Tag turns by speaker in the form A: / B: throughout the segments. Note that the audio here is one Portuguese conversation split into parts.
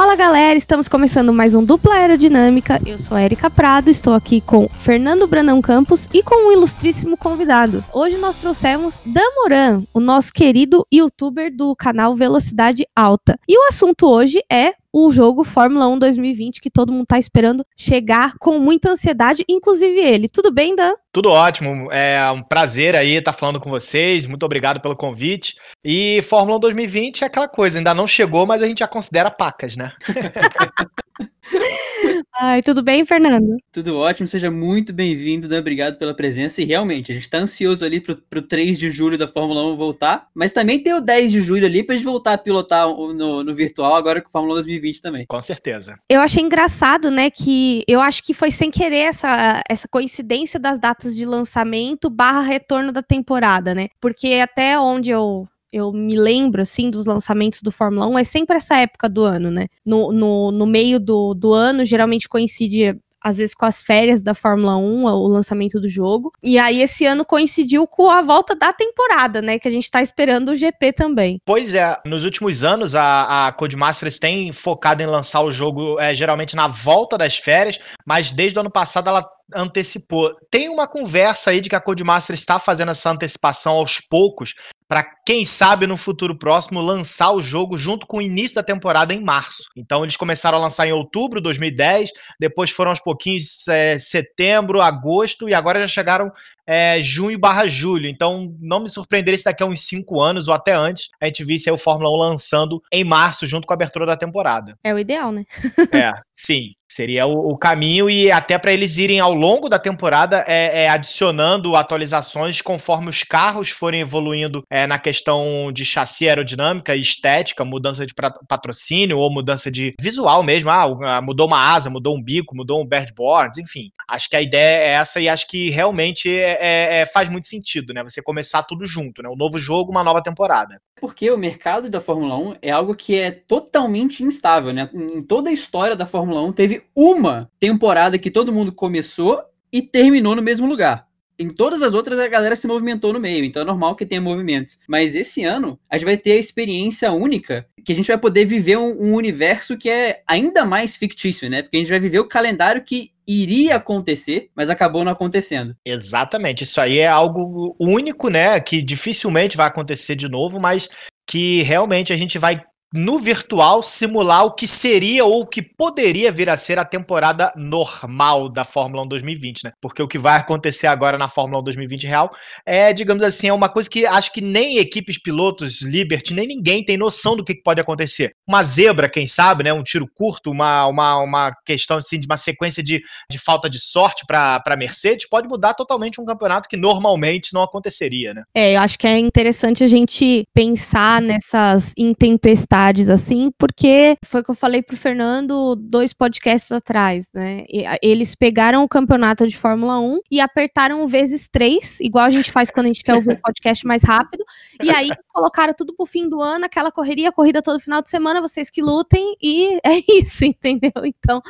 A: Fala galera, estamos começando mais um Dupla Aerodinâmica. Eu sou a Erika Prado, estou aqui com Fernando Branão Campos e com um ilustríssimo convidado. Hoje nós trouxemos Dan Moran, o nosso querido youtuber do canal Velocidade Alta. E o assunto hoje é o jogo Fórmula 1 2020 que todo mundo tá esperando chegar com muita ansiedade, inclusive ele. Tudo bem, Dan?
B: Tudo ótimo. É um prazer aí estar falando com vocês. Muito obrigado pelo convite. E Fórmula 1 2020 é aquela coisa, ainda não chegou, mas a gente já considera pacas, né?
A: Ai, tudo bem, Fernando?
C: Tudo ótimo, seja muito bem-vindo, né? Obrigado pela presença. E realmente, a gente tá ansioso ali pro, pro 3 de julho da Fórmula 1 voltar, mas também tem o 10 de julho ali pra gente voltar a pilotar no, no virtual agora com a Fórmula 2020 também.
B: Com certeza.
A: Eu achei engraçado, né, que eu acho que foi sem querer essa, essa coincidência das datas de lançamento barra retorno da temporada, né? Porque até onde eu eu me lembro, assim, dos lançamentos do Fórmula 1, é sempre essa época do ano, né? No, no, no meio do, do ano, geralmente coincide às vezes com as férias da Fórmula 1, o lançamento do jogo. E aí esse ano coincidiu com a volta da temporada, né? Que a gente tá esperando o GP também.
B: Pois é, nos últimos anos a, a Codemasters tem focado em lançar o jogo é, geralmente na volta das férias, mas desde o ano passado ela antecipou. Tem uma conversa aí de que a Codemasters está fazendo essa antecipação aos poucos para quem sabe no futuro próximo lançar o jogo junto com o início da temporada em março. Então eles começaram a lançar em outubro de 2010, depois foram aos pouquinhos é, setembro, agosto e agora já chegaram é, junho barra julho. Então não me surpreenderia se daqui a uns cinco anos ou até antes a gente visse o Fórmula 1 lançando em março junto com a abertura da temporada.
A: É o ideal, né?
B: é, sim. Seria o, o, caminho e até para eles irem ao longo da temporada é, é, adicionando atualizações conforme os carros forem evoluindo é, na questão de chassi aerodinâmica e estética, mudança de patrocínio ou mudança de visual mesmo. Ah, ah, mudou uma asa, mudou um bico, mudou um birdboard, enfim. Acho que a ideia é essa e acho que realmente é, é, é, faz muito sentido, né? Você começar tudo junto, né? Um novo jogo, uma nova temporada.
C: Porque o mercado da Fórmula 1 é algo que é totalmente instável, né? Em toda a história da Fórmula 1 teve uma temporada que todo mundo começou e terminou no mesmo lugar. Em todas as outras, a galera se movimentou no meio, então é normal que tenha movimentos. Mas esse ano, a gente vai ter a experiência única que a gente vai poder viver um, um universo que é ainda mais fictício, né? Porque a gente vai viver o calendário que iria acontecer, mas acabou não acontecendo.
B: Exatamente. Isso aí é algo único, né? Que dificilmente vai acontecer de novo, mas que realmente a gente vai no virtual simular o que seria ou o que poderia vir a ser a temporada normal da Fórmula 1 2020, né? Porque o que vai acontecer agora na Fórmula 1 2020 real é, digamos assim, é uma coisa que acho que nem equipes pilotos, Liberty, nem ninguém tem noção do que pode acontecer. Uma zebra, quem sabe, né? Um tiro curto, uma, uma, uma questão assim de uma sequência de, de falta de sorte para Mercedes pode mudar totalmente um campeonato que normalmente não aconteceria, né?
A: É, eu acho que é interessante a gente pensar nessas intempestades assim, porque foi o que eu falei pro Fernando dois podcasts atrás, né? Eles pegaram o campeonato de Fórmula 1 e apertaram vezes três, igual a gente faz quando a gente quer ouvir o podcast mais rápido, e aí colocaram tudo pro fim do ano, aquela correria, corrida todo final de semana, vocês que lutem, e é isso, entendeu? Então,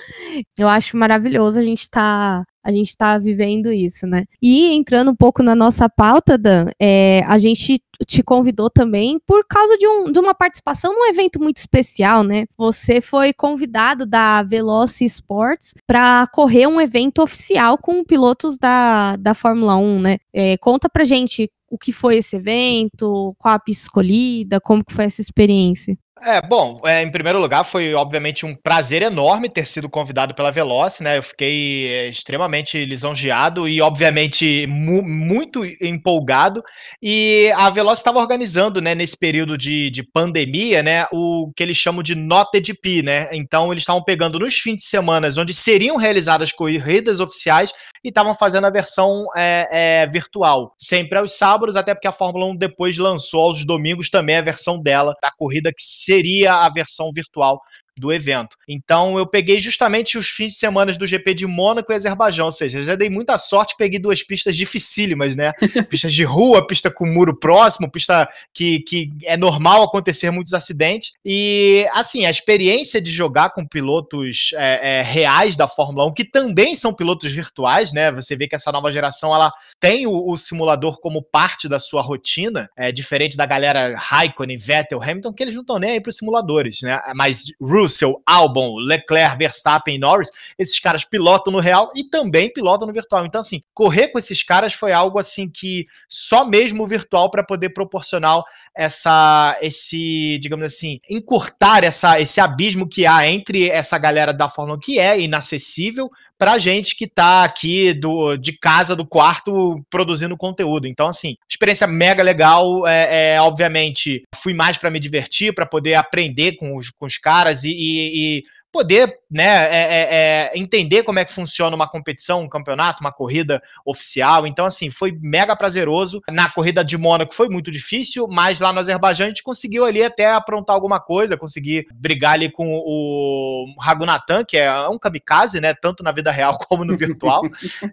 A: eu acho maravilhoso a gente tá a gente está vivendo isso, né? E entrando um pouco na nossa pauta, Dan, é, a gente te convidou também por causa de, um, de uma participação num evento muito especial, né? Você foi convidado da Veloci Sports para correr um evento oficial com pilotos da, da Fórmula 1, né? É, conta pra gente o que foi esse evento, qual a pista escolhida, como que foi essa experiência.
B: É, bom, é, em primeiro lugar, foi obviamente um prazer enorme ter sido convidado pela Veloce, né? Eu fiquei é, extremamente lisonjeado e, obviamente, mu muito empolgado. E a Veloce estava organizando, né, nesse período de, de pandemia, né, o que eles chamam de NotEDP, né? Então, eles estavam pegando nos fins de semana onde seriam realizadas corridas oficiais e estavam fazendo a versão é, é, virtual, sempre aos sábados, até porque a Fórmula 1 depois lançou aos domingos também a versão dela, da corrida que seria a versão virtual do evento. Então eu peguei justamente os fins de semana do GP de Mônaco e Azerbaijão, ou seja, já dei muita sorte, peguei duas pistas dificílimas, né? Pistas de rua, pista com muro próximo, pista que, que é normal acontecer muitos acidentes. E assim, a experiência de jogar com pilotos é, é, reais da Fórmula 1, que também são pilotos virtuais, né? Você vê que essa nova geração ela tem o, o simulador como parte da sua rotina, é diferente da galera Raikkonen, Vettel, Hamilton, que eles não estão nem aí para os simuladores, né? Mas Russell Russell, Albon, Leclerc, Verstappen Norris, esses caras pilotam no real e também pilotam no virtual. Então, assim, correr com esses caras foi algo assim que só mesmo o virtual para poder proporcionar essa, esse, digamos assim, encurtar essa, esse abismo que há entre essa galera da Fórmula 1 que é inacessível pra gente que tá aqui do, de casa, do quarto, produzindo conteúdo. Então, assim, experiência mega legal. É, é obviamente, fui mais para me divertir, para poder aprender com os, com os caras e, e, e poder né, é, é, é, entender como é que funciona uma competição, um campeonato, uma corrida oficial. Então, assim, foi mega prazeroso. Na corrida de Mônaco foi muito difícil, mas lá no Azerbaijão a gente conseguiu ali até aprontar alguma coisa, conseguir brigar ali com o Ragunatan, que é um kamikaze, né, tanto na vida real como no virtual.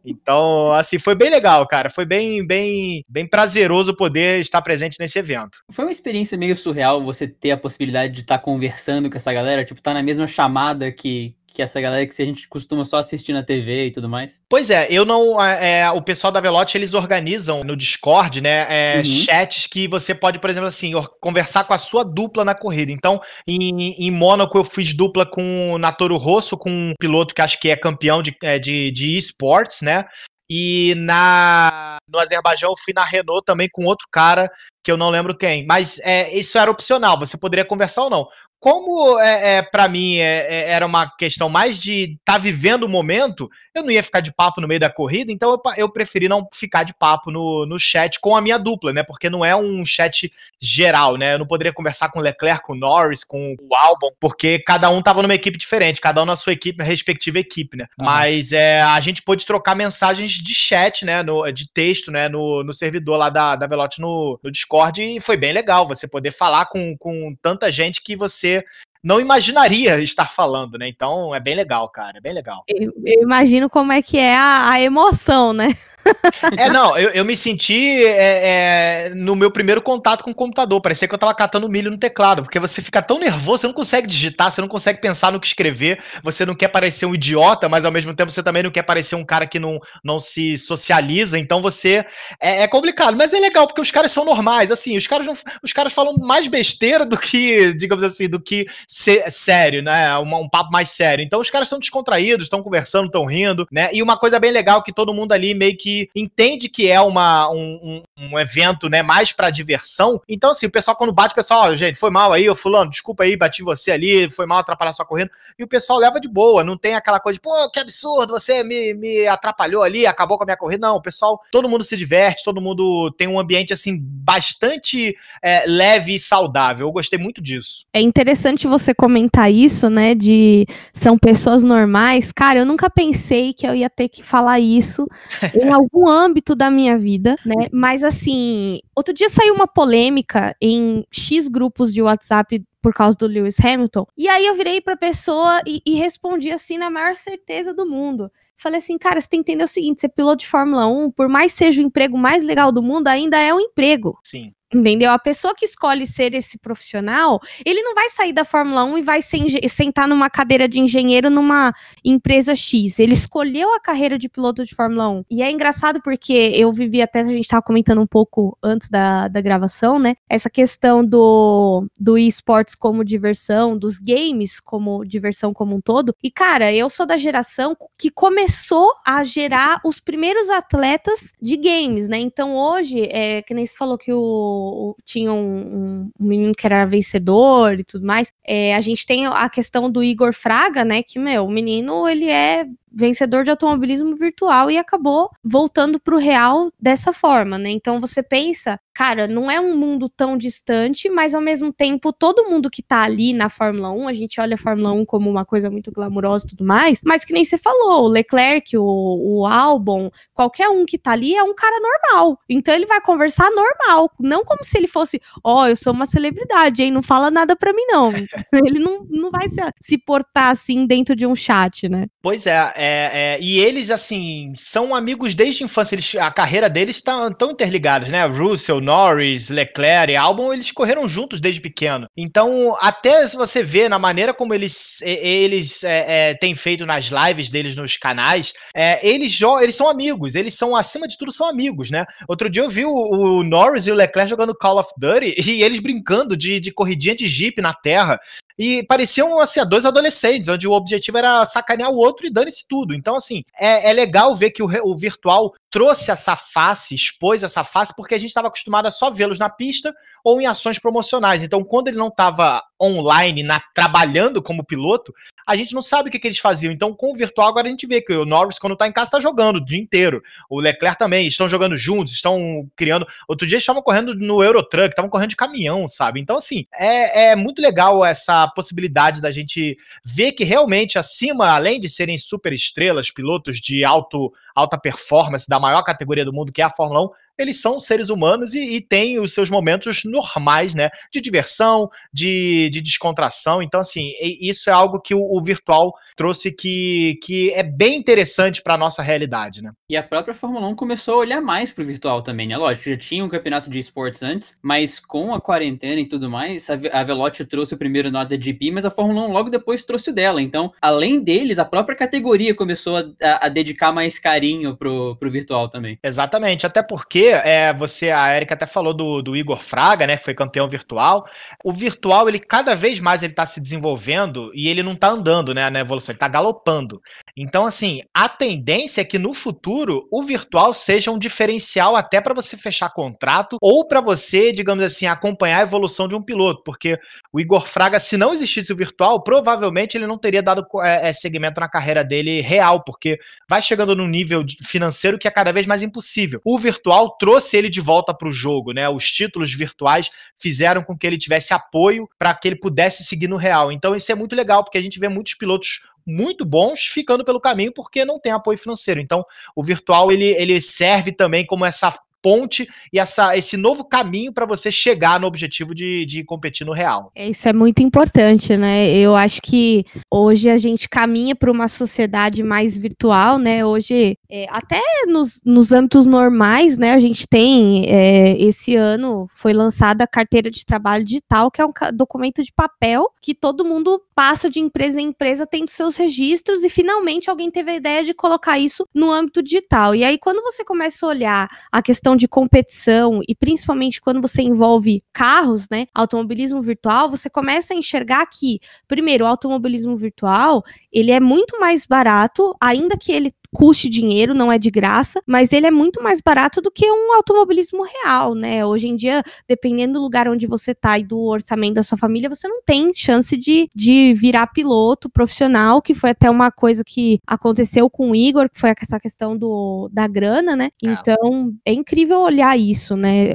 B: então, assim, foi bem legal, cara. Foi bem, bem, bem prazeroso poder estar presente nesse evento.
C: Foi uma experiência meio surreal você ter a possibilidade de estar conversando com essa galera, tipo, tá na mesma chamada que que essa galera que a gente costuma só assistir na TV e tudo mais?
B: Pois é, eu não. É, o pessoal da Velote eles organizam no Discord, né? É, uhum. Chats que você pode, por exemplo, assim, conversar com a sua dupla na corrida. Então, em, em Mônaco, eu fiz dupla com o Natoro Rosso, com um piloto que acho que é campeão de, é, de, de esportes, né? E na no Azerbaijão eu fui na Renault também com outro cara que eu não lembro quem. Mas é, isso era opcional, você poderia conversar ou não. Como é, é para mim é, é, era uma questão mais de estar tá vivendo o momento, eu não ia ficar de papo no meio da corrida, então eu, eu preferi não ficar de papo no, no chat com a minha dupla, né? Porque não é um chat geral, né? Eu não poderia conversar com o Leclerc, com o Norris, com o Albon, porque cada um tava numa equipe diferente, cada um na sua equipe, respectiva equipe, né? Uhum. Mas é, a gente pôde trocar mensagens de chat, né? No, de texto, né? No, no servidor lá da, da Velote no, no Discord, e foi bem legal você poder falar com, com tanta gente que você não imaginaria estar falando, né? Então é bem legal, cara, é bem legal.
A: Eu, eu imagino como é que é a, a emoção, né?
B: É, não, eu, eu me senti é, é, no meu primeiro contato com o computador. Parecia que eu tava catando milho no teclado, porque você fica tão nervoso, você não consegue digitar, você não consegue pensar no que escrever, você não quer parecer um idiota, mas ao mesmo tempo você também não quer parecer um cara que não, não se socializa. Então você. É, é complicado, mas é legal, porque os caras são normais. Assim, os caras, não, os caras falam mais besteira do que, digamos assim, do que ser, sério, né? Um, um papo mais sério. Então os caras estão descontraídos, estão conversando, estão rindo, né? E uma coisa bem legal que todo mundo ali meio que entende que é uma, um, um, um evento, né, mais para diversão. Então, assim, o pessoal quando bate, o pessoal, oh, gente, foi mal aí, ô fulano, desculpa aí, bati você ali, foi mal atrapalhar sua corrida. E o pessoal leva de boa, não tem aquela coisa de, pô, que absurdo, você me, me atrapalhou ali, acabou com a minha corrida. Não, o pessoal, todo mundo se diverte, todo mundo tem um ambiente, assim, bastante é, leve e saudável. Eu gostei muito disso.
A: É interessante você comentar isso, né, de são pessoas normais. Cara, eu nunca pensei que eu ia ter que falar isso em algum âmbito da minha vida, né? Mas assim, outro dia saiu uma polêmica em X grupos de WhatsApp por causa do Lewis Hamilton. E aí eu virei pra pessoa e, e respondi assim na maior certeza do mundo. Falei assim, cara, você tem que entender o seguinte: ser piloto de Fórmula 1, por mais seja o emprego mais legal do mundo, ainda é um emprego.
B: Sim.
A: Entendeu? A pessoa que escolhe ser esse profissional, ele não vai sair da Fórmula 1 e vai sentar numa cadeira de engenheiro numa empresa X. Ele escolheu a carreira de piloto de Fórmula 1. E é engraçado porque eu vivi até, a gente estava comentando um pouco antes da, da gravação, né? Essa questão do, do esportes como diversão, dos games como diversão como um todo. E, cara, eu sou da geração que começou a gerar os primeiros atletas de games, né? Então hoje, é, que nem se falou que o tinha um, um, menino que era vencedor e tudo mais. É, a gente tem a questão do Igor Fraga, né? Que, meu, o menino, ele é vencedor de automobilismo virtual e acabou voltando para o real dessa forma, né? Então você pensa, cara, não é um mundo tão distante, mas ao mesmo tempo todo mundo que tá ali na Fórmula 1, a gente olha a Fórmula 1 como uma coisa muito glamurosa e tudo mais, mas que nem você falou, o Leclerc, o, o Albon, qualquer um que tá ali é um cara normal. Então ele vai conversar normal, não como se ele fosse, ó, oh, eu sou uma celebridade, hein? Não fala nada para mim não. ele não, não vai se, se portar assim dentro de um chat, né?
B: Pois é, é é, é, e eles, assim, são amigos desde a infância. Eles, a carreira deles estão tá, tão interligadas, né? Russell, Norris, Leclerc, Albon, eles correram juntos desde pequeno. Então, até você vê na maneira como eles, eles é, é, têm feito nas lives deles nos canais, é, eles, eles são amigos. Eles são, acima de tudo, são amigos, né? Outro dia eu vi o, o Norris e o Leclerc jogando Call of Duty e eles brincando de, de corridinha de Jeep na terra. E pareciam, assim, dois adolescentes, onde o objetivo era sacanear o outro e dane-se tudo. Então, assim, é, é legal ver que o, o virtual trouxe essa face, expôs essa face, porque a gente estava acostumado a só vê-los na pista ou em ações promocionais. Então, quando ele não estava online, na, trabalhando como piloto, a gente não sabe o que, que, eles faziam. Então, com o virtual, agora a gente vê que o Norris, quando está em casa, está jogando o dia inteiro. O Leclerc também, estão jogando juntos, estão criando. Outro dia estavam correndo no Eurotruck, estavam correndo de caminhão, sabe? Então, assim, é, é muito legal essa possibilidade da gente ver que realmente acima, além de serem super estrelas, pilotos de alto alta performance da maior categoria do mundo, que é a Fórmula 1, eles são seres humanos e, e têm os seus momentos normais, né? De diversão, de, de descontração. Então, assim, isso é algo que o, o virtual trouxe que, que é bem interessante para a nossa realidade, né?
C: E a própria Fórmula 1 começou a olhar mais para o virtual também, né? Lógico, já tinha um campeonato de esportes antes, mas com a quarentena e tudo mais, a, Veloci trouxe o primeiro nó da GP, mas a Fórmula 1 logo depois trouxe o dela. Então, além deles, a própria categoria começou a, a, a dedicar mais carinho pro, pro virtual também.
B: Exatamente, até porque é, você, a Erika até falou do, do Igor Fraga, né, que foi campeão virtual. O virtual, ele cada vez mais ele tá se desenvolvendo e ele não tá andando, né, na evolução, ele tá galopando. Então, assim, a tendência é que no futuro o virtual seja um diferencial até para você fechar contrato ou para você, digamos assim, acompanhar a evolução de um piloto, porque o Igor Fraga, se não existisse o virtual, provavelmente ele não teria dado é, é segmento na carreira dele real, porque vai chegando num nível financeiro que é cada vez mais impossível. O virtual trouxe ele de volta para o jogo, né? Os títulos virtuais fizeram com que ele tivesse apoio para que ele pudesse seguir no real. Então isso é muito legal, porque a gente vê muitos pilotos muito bons ficando pelo caminho porque não tem apoio financeiro. Então, o virtual ele, ele serve também como essa ponte e essa, esse novo caminho para você chegar no objetivo de, de competir no real.
A: Isso é muito importante, né? Eu acho que hoje a gente caminha para uma sociedade mais virtual, né? Hoje, é, até nos, nos âmbitos normais, né? A gente tem, é, esse ano, foi lançada a carteira de trabalho digital, que é um documento de papel que todo mundo passa de empresa em empresa tendo seus registros e finalmente alguém teve a ideia de colocar isso no âmbito digital. E aí, quando você começa a olhar a questão de competição e principalmente quando você envolve carros, né, automobilismo virtual, você começa a enxergar que, primeiro, o automobilismo virtual, ele é muito mais barato, ainda que ele custe dinheiro, não é de graça, mas ele é muito mais barato do que um automobilismo real, né? Hoje em dia, dependendo do lugar onde você tá e do orçamento da sua família, você não tem chance de, de virar piloto profissional, que foi até uma coisa que aconteceu com o Igor, que foi essa questão do, da grana, né? É. Então, é incrível olhar isso, né?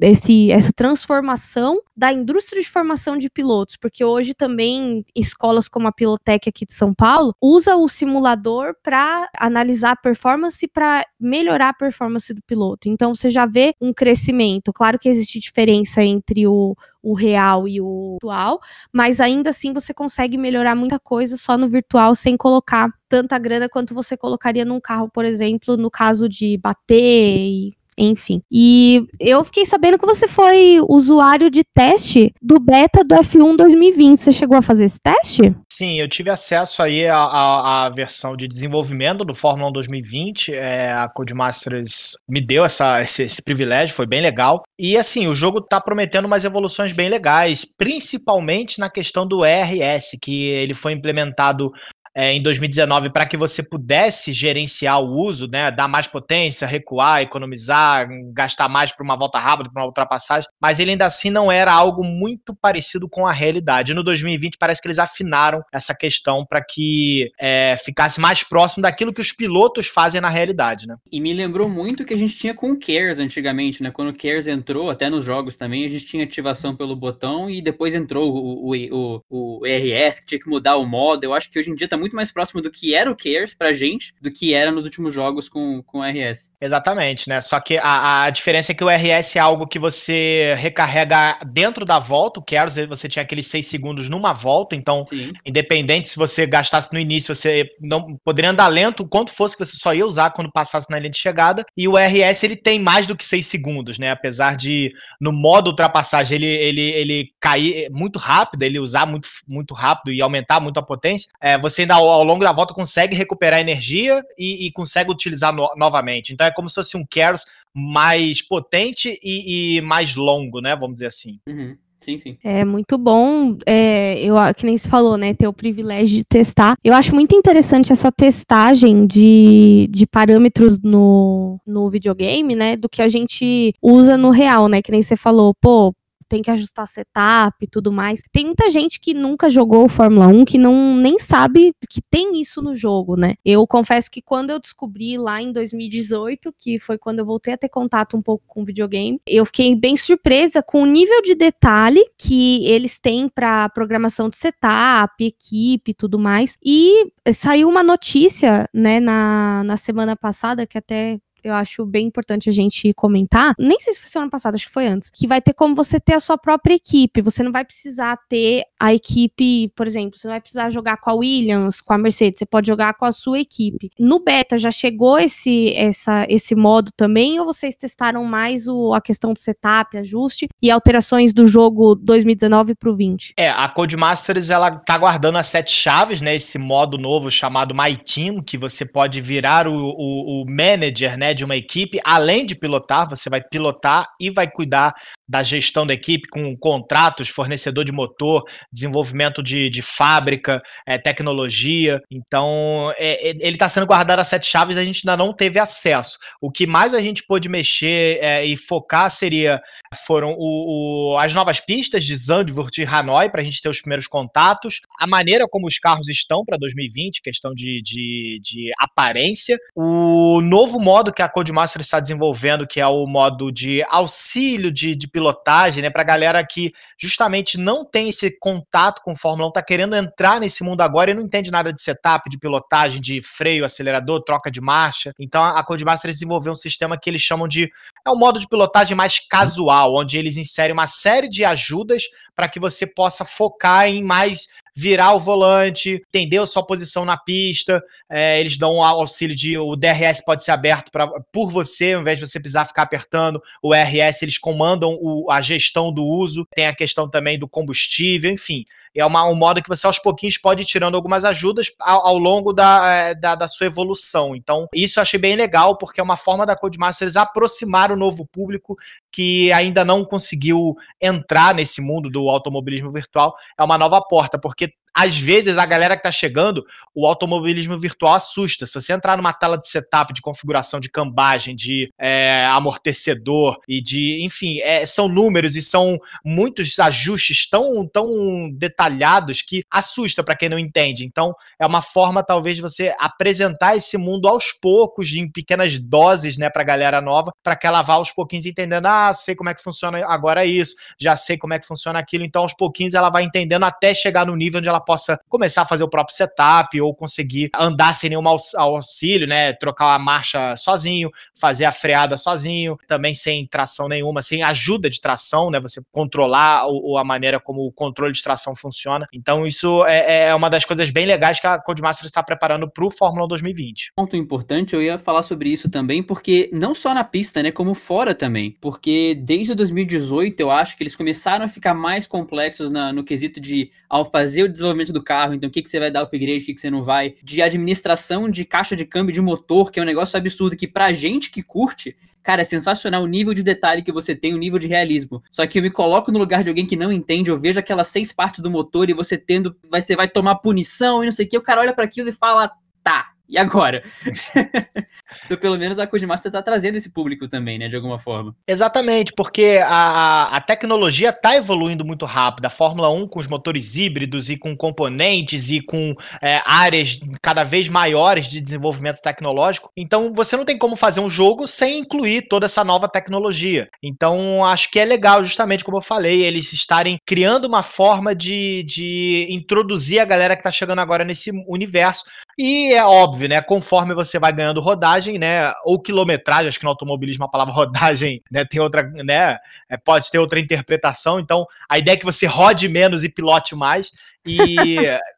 A: Esse, essa transformação da indústria de formação de pilotos, porque hoje também escolas como a Pilotec aqui de São Paulo usa o simulador para analisar a performance para melhorar a performance do piloto. Então você já vê um crescimento. Claro que existe diferença entre o, o real e o virtual, mas ainda assim você consegue melhorar muita coisa só no virtual sem colocar tanta grana quanto você colocaria num carro, por exemplo, no caso de bater e enfim. E eu fiquei sabendo que você foi usuário de teste do beta do F1 2020. Você chegou a fazer esse teste?
B: Sim, eu tive acesso aí à, versão de desenvolvimento do Fórmula 1 2020. É, a Codemasters me deu essa, esse, esse, privilégio, foi bem legal. E assim, o jogo tá prometendo umas evoluções bem legais, principalmente na questão do ERS, que ele foi implementado é, em 2019 para que você pudesse gerenciar o uso, né, dar mais potência, recuar, economizar, gastar mais para uma volta rápida, para uma ultrapassagem, mas ele ainda assim não era algo muito parecido com a realidade. No 2020 parece que eles afinaram essa questão para que é, ficasse mais próximo daquilo que os pilotos fazem na realidade, né?
C: E me lembrou muito que a gente tinha com o Cares antigamente, né? Quando o Cares entrou, até nos jogos também, a gente tinha ativação pelo botão e depois entrou o, o, o, o ERS, que tinha que mudar o modo. Eu acho que hoje em dia está muito muito mais próximo do que era o Cares pra gente do que era nos últimos jogos com, com o RS.
B: Exatamente, né? Só que a, a diferença é que o RS é algo que você recarrega dentro da volta, o Cares você tinha aqueles 6 segundos numa volta, então, Sim. independente se você gastasse no início, você não poderia andar lento, quanto fosse que você só ia usar quando passasse na linha de chegada, e o RS ele tem mais do que 6 segundos, né? Apesar de no modo ultrapassagem ele, ele, ele cair muito rápido, ele usar muito, muito rápido e aumentar muito a potência, é, você ainda ao, ao, longo da volta consegue recuperar energia e, e consegue utilizar no, novamente. Então é como se fosse um Keros mais potente e, e, mais longo, né? Vamos dizer assim.
C: Uhum. Sim, sim.
A: É muito bom, é, eu, que nem se falou, né, ter o privilégio de testar. Eu acho muito interessante essa testagem de, de parâmetros no, no videogame, né, do que a gente usa no real, né, que nem você falou, pô, tem que ajustar setup e tudo mais. Tem muita gente que nunca jogou Fórmula 1 que não nem sabe que tem isso no jogo, né? Eu confesso que quando eu descobri lá em 2018, que foi quando eu voltei a ter contato um pouco com videogame, eu fiquei bem surpresa com o nível de detalhe que eles têm para programação de setup, equipe e tudo mais. E saiu uma notícia, né, na, na semana passada, que até eu acho bem importante a gente comentar. Nem sei se foi semana passada, acho que foi antes. Que vai ter como você ter a sua própria equipe. Você não vai precisar ter a equipe, por exemplo, você não vai precisar jogar com a Williams, com a Mercedes. Você pode jogar com a sua equipe. No beta já chegou esse, essa, esse modo também? Ou vocês testaram mais o, a questão do setup, ajuste e alterações do jogo 2019 para o 20?
B: É, a Codemasters ela tá guardando as sete chaves, né? Esse modo novo chamado My Team, que você pode virar o, o, o manager, né? De uma equipe, além de pilotar, você vai pilotar e vai cuidar da gestão da equipe com contratos, fornecedor de motor, desenvolvimento de, de fábrica, é, tecnologia. Então, é, é ele está sendo guardado a sete chaves, a gente ainda não teve acesso. O que mais a gente pôde mexer é, e focar seria foram o, o, as novas pistas de Zandvoort e Hanoi, para a gente ter os primeiros contatos, a maneira como os carros estão para 2020, questão de, de, de aparência, o novo modo que a Codemaster está desenvolvendo, que é o modo de auxílio de, de pilotagem, né? Para galera que justamente não tem esse contato com Fórmula 1, tá querendo entrar nesse mundo agora e não entende nada de setup, de pilotagem, de freio, acelerador, troca de marcha. Então a Codemaster desenvolveu um sistema que eles chamam de é um modo de pilotagem mais casual, onde eles inserem uma série de ajudas para que você possa focar em mais virar o volante, entender a sua posição na pista. É, eles dão um auxílio de o DRS pode ser aberto pra, por você, ao invés de você precisar ficar apertando o RS, eles comandam o, a gestão do uso. Tem a questão também do combustível, enfim. É uma, um modo que você aos pouquinhos pode ir tirando algumas ajudas ao, ao longo da, é, da, da, sua evolução. Então, isso eu achei bem legal, porque é uma forma da Codemasters aproximar o novo público que ainda não conseguiu entrar nesse mundo do automobilismo virtual. É uma nova porta, porque às vezes a galera que está chegando, o automobilismo virtual assusta. Se você entrar numa tela de setup, de configuração de cambagem, de é, amortecedor e de, enfim, é, são números e são muitos ajustes tão, tão detalhados que assusta para quem não entende. Então, é uma forma talvez de você apresentar esse mundo aos poucos, em pequenas doses, né, para galera nova, para que ela vá aos pouquinhos entendendo, ah, sei como é que funciona agora isso, já sei como é que funciona aquilo. Então, aos pouquinhos ela vai entendendo até chegar no nível onde ela possa começar a fazer o próprio setup ou conseguir andar sem nenhum auxílio, né? Trocar a marcha sozinho, fazer a freada sozinho, também sem tração nenhuma, sem ajuda de tração, né? Você controlar o, a maneira como o controle de tração funciona. Então, isso é, é uma das coisas bem legais que a Codemaster está preparando para o Fórmula 2020.
C: Ponto importante, eu ia falar sobre isso também, porque não só na pista, né? Como fora também. Porque desde 2018, eu acho que eles começaram a ficar mais complexos na, no quesito de, ao fazer o desenvolvimento do carro, então o que, que você vai dar upgrade, o que, que você não vai, de administração de caixa de câmbio de motor, que é um negócio absurdo que pra gente que curte, cara, é sensacional o nível de detalhe que você tem, o nível de realismo. Só que eu me coloco no lugar de alguém que não entende, eu vejo aquelas seis partes do motor e você tendo, você vai tomar punição e não sei o que, o cara olha para aquilo e fala, tá, E agora? então, pelo menos a Codemaster tá trazendo esse público também, né? De alguma forma.
B: Exatamente, porque a, a tecnologia tá evoluindo muito rápido. A Fórmula 1 com os motores híbridos e com componentes e com é, áreas cada vez maiores de desenvolvimento tecnológico. Então, você não tem como fazer um jogo sem incluir toda essa nova tecnologia. Então, acho que é legal, justamente como eu falei, eles estarem criando uma forma de, de introduzir a galera que tá chegando agora nesse universo. E é óbvio, né? Conforme você vai ganhando rodagem, né? Ou quilometragem, acho que no automobilismo a palavra rodagem, né? Tem outra, né? É, pode ter outra interpretação. Então, a ideia é que você rode menos e pilote mais. E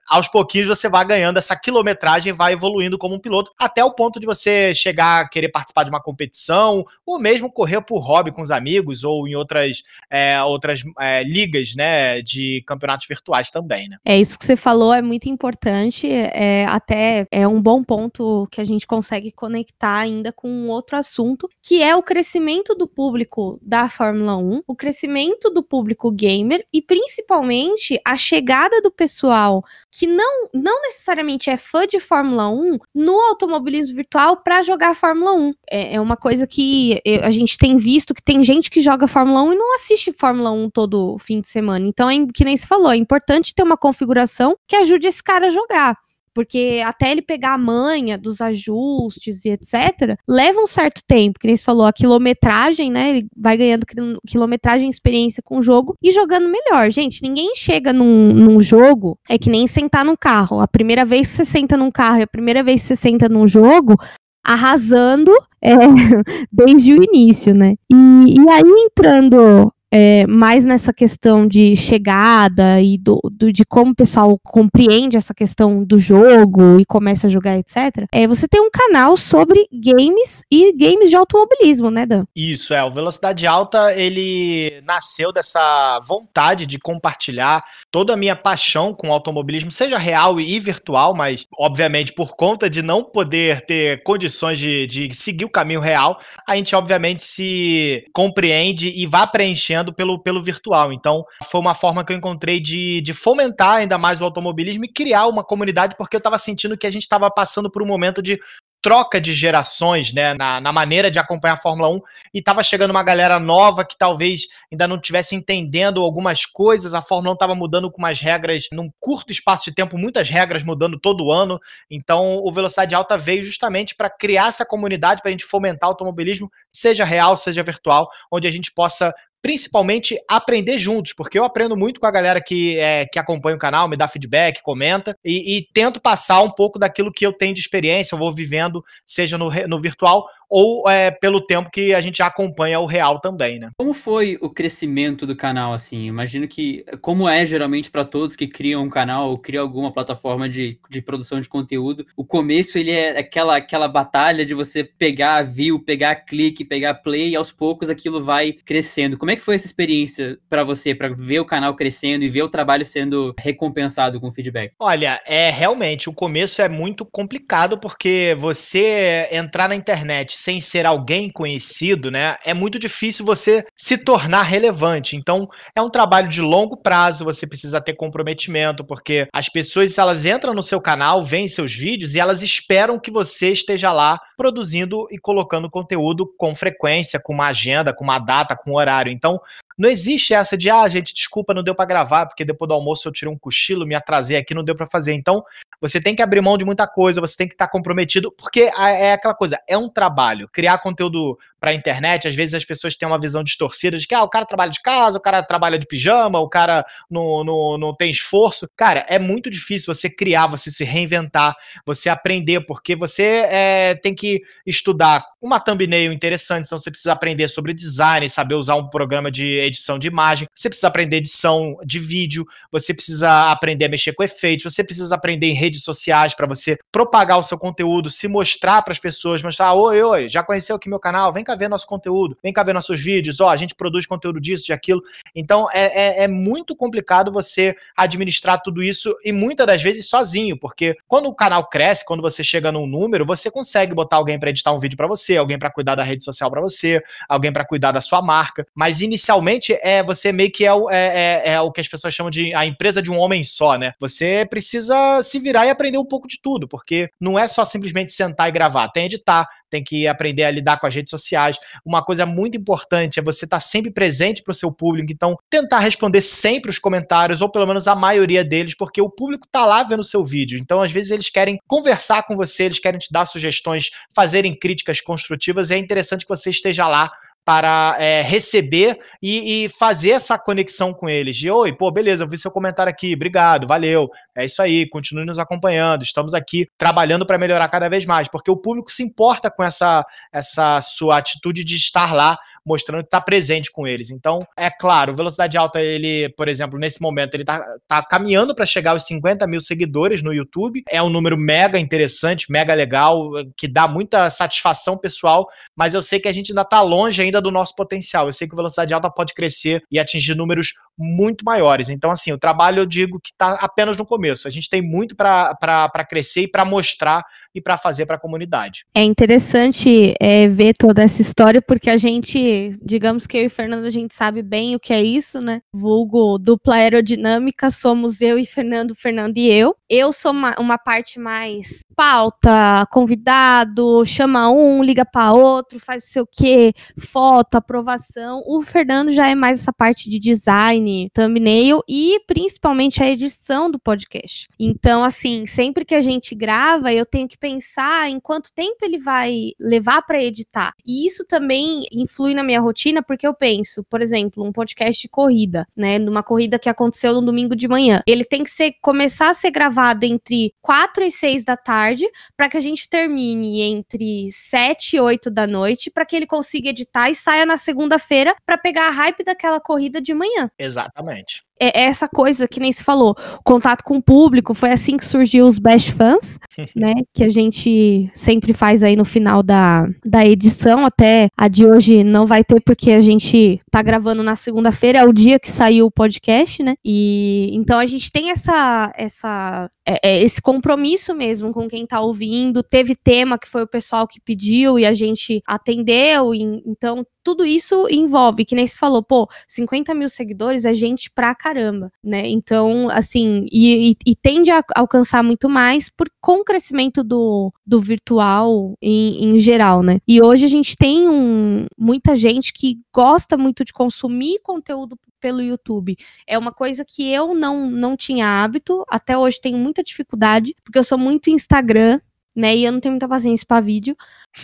B: aos pouquinhos você vai ganhando essa quilometragem, vai evoluindo como um piloto, até o ponto de você chegar a querer participar de uma competição, ou mesmo correr por hobby com os amigos, ou em outras, é, outras é, ligas, né, de campeonatos virtuais também, né?
A: É isso que você falou, é muito importante, é, até é um bom ponto que a gente consegue conectar ainda com um outro assunto, que é o crescimento do público da Fórmula 1, o crescimento do público gamer e principalmente a chegada do pessoal que não, não necessariamente é fã de Fórmula 1 no automobilismo virtual para jogar Fórmula 1. É, é uma coisa que a gente tem visto que tem gente que joga Fórmula 1 e não assiste Fórmula 1 todo fim de semana. Então, é, que nem se falou, é importante ter uma configuração que ajude esse cara a jogar porque até ele pegar a manha dos ajustes e etc, leva um certo tempo, que nem você falou, a quilometragem, né, ele vai ganhando quilometragem experiência com o jogo e jogando melhor. Gente, ninguém chega num, num jogo, é que nem sentar num carro. A primeira vez que você senta num carro e a primeira vez que você senta num jogo, arrasando é, desde o início, né? E, e aí entrando é, mais nessa questão de chegada e do, do, de como o pessoal compreende essa questão do jogo e começa a jogar, etc. É, você tem um canal sobre games e games de automobilismo, né, Dan?
B: Isso, é. O Velocidade Alta, ele nasceu dessa vontade de compartilhar toda a minha paixão com automobilismo, seja real e virtual, mas, obviamente, por conta de não poder ter condições de, de seguir o caminho real, a gente, obviamente, se compreende e vai preenchendo pelo, pelo virtual. Então, foi uma forma que eu encontrei de, de fomentar ainda mais o automobilismo e criar uma comunidade, porque eu estava sentindo que a gente estava passando por um momento de troca de gerações, né, na, na, maneira de acompanhar a Fórmula 1, e tava chegando uma galera nova que talvez ainda não tivesse entendendo algumas coisas, a Fórmula 1 tava mudando com umas regras, num curto espaço de tempo, muitas regras mudando todo ano, então o Velocidade Alta veio justamente para criar essa comunidade, para a gente fomentar o automobilismo, seja real, seja virtual, onde a gente possa principalmente aprender juntos, porque eu aprendo muito com a galera que, é, que acompanha o canal, me dá feedback, comenta, e, e, tento passar um pouco daquilo que eu tenho de experiência, eu vou vivendo, seja no, no virtual ou é, pelo tempo que a gente já acompanha o real também, né?
C: Como foi o crescimento do canal, assim? Imagino que, como é geralmente para todos que criam um canal ou criam alguma plataforma de, de produção de conteúdo, o começo ele é aquela, aquela batalha de você pegar view, pegar clique, pegar play, e aos poucos aquilo vai crescendo. Como é que foi essa experiência para você, para ver o canal crescendo e ver o trabalho sendo recompensado com feedback?
B: Olha, é realmente, o começo é muito complicado porque você entrar na internet sem ser alguém conhecido, né, é muito difícil você se tornar relevante. Então, é um trabalho de longo prazo, você precisa ter comprometimento, porque as pessoas, elas entram no seu canal, veem seus vídeos e elas esperam que você esteja lá produzindo e colocando conteúdo com frequência, com uma agenda, com uma data, com um horário. Então, não existe essa de, ah, gente, desculpa, não deu para gravar, porque depois do almoço eu tirei um cochilo, me atrasei aqui, não deu para fazer. Então, você tem que abrir mão de muita coisa, você tem que estar tá comprometido, porque é aquela coisa, é um trabalho. Criar conteúdo para a internet, às vezes as pessoas têm uma visão distorcida de que ah, o cara trabalha de casa, o cara trabalha de pijama, o cara não, não, não tem esforço. Cara, é muito difícil você criar, você se reinventar, você aprender, porque você é, tem que estudar uma thumbnail interessante, então você precisa aprender sobre design, saber usar um programa de edição de imagem, você precisa aprender edição de vídeo, você precisa aprender a mexer com efeitos, você precisa aprender em redes sociais para você propagar o seu conteúdo, se mostrar para as pessoas, mostrar, oi, oi, já conheceu aqui meu canal? Vem cá ver nosso conteúdo, vem cá ver nossos vídeos, ó, a gente produz conteúdo disso, de aquilo. Então é, é, é muito complicado você administrar tudo isso e muitas das vezes sozinho, porque quando o canal cresce, quando você chega num número, você consegue botar alguém para editar um vídeo para você, alguém para cuidar da rede social para você, alguém para cuidar da sua marca, mas inicialmente é você meio que é o, é, é, é, o que as pessoas chamam de a empresa de um homem só, né? Você precisa se virar e aprender um pouco de tudo, porque não é só simplesmente sentar e gravar, tem editar, tem que aprender a lidar com as redes sociais. Uma coisa muito importante é você estar tá sempre presente para o seu público, então tentar responder sempre os comentários, ou pelo menos a maioria deles, porque o público está lá vendo o seu vídeo. Então, às vezes, eles querem conversar com você, eles querem te dar sugestões, fazerem críticas construtivas, e é interessante que você esteja lá para é, receber e, e, fazer essa conexão com eles. De, oi, pô, beleza, eu vi seu comentário aqui, obrigado, valeu. É isso aí, continue nos acompanhando. Estamos aqui trabalhando para melhorar cada vez mais, porque o público se importa com essa, essa sua atitude de estar lá mostrando que está presente com eles. Então, é claro, Velocidade Alta, ele, por exemplo, nesse momento, ele está tá caminhando para chegar aos 50 mil seguidores no YouTube. É um número mega interessante, mega legal, que dá muita satisfação pessoal, mas eu sei que a gente ainda está longe ainda do nosso potencial. Eu sei que Velocidade Alta pode crescer e atingir números muito maiores. Então, assim, o trabalho eu digo que está apenas no começo. A gente tem muito para crescer e para mostrar e para fazer para a comunidade.
A: É interessante é, ver toda essa história, porque a gente, digamos que eu e o Fernando, a gente sabe bem o que é isso, né? Vulgo dupla aerodinâmica, somos eu e Fernando, Fernando e eu. Eu sou uma, uma parte mais pauta, convidado, chama um, liga para outro, faz o seu quê, foto, aprovação. O Fernando já é mais essa parte de design, thumbnail e principalmente a edição do podcast. Então, assim, sempre que a gente grava, eu tenho que pensar em quanto tempo ele vai levar para editar. E isso também influi na minha rotina, porque eu penso, por exemplo, um podcast de corrida, né, numa corrida que aconteceu no domingo de manhã. Ele tem que ser começar a ser gravado entre 4 e 6 da tarde, para que a gente termine entre 7 e 8 da noite, para que ele consiga editar e saia na segunda-feira para pegar a hype daquela corrida de manhã.
B: Exatamente
A: é essa coisa que nem se falou, contato com o público, foi assim que surgiu os Best Fans, né, que a gente sempre faz aí no final da, da edição, até a de hoje não vai ter porque a gente tá gravando na segunda-feira, é o dia que saiu o podcast, né, e então a gente tem essa, essa é, é, esse compromisso mesmo com quem tá ouvindo, teve tema que foi o pessoal que pediu e a gente atendeu, e, então tudo isso envolve, que nem se falou, pô, 50 mil seguidores é gente pra caramba, né? Então, assim, e, e, e tende a alcançar muito mais por, com o crescimento do, do virtual em, em geral, né? E hoje a gente tem um, muita gente que gosta muito de consumir conteúdo pelo YouTube. É uma coisa que eu não, não tinha hábito, até hoje tenho muita dificuldade, porque eu sou muito Instagram, né? E eu não tenho muita paciência para vídeo,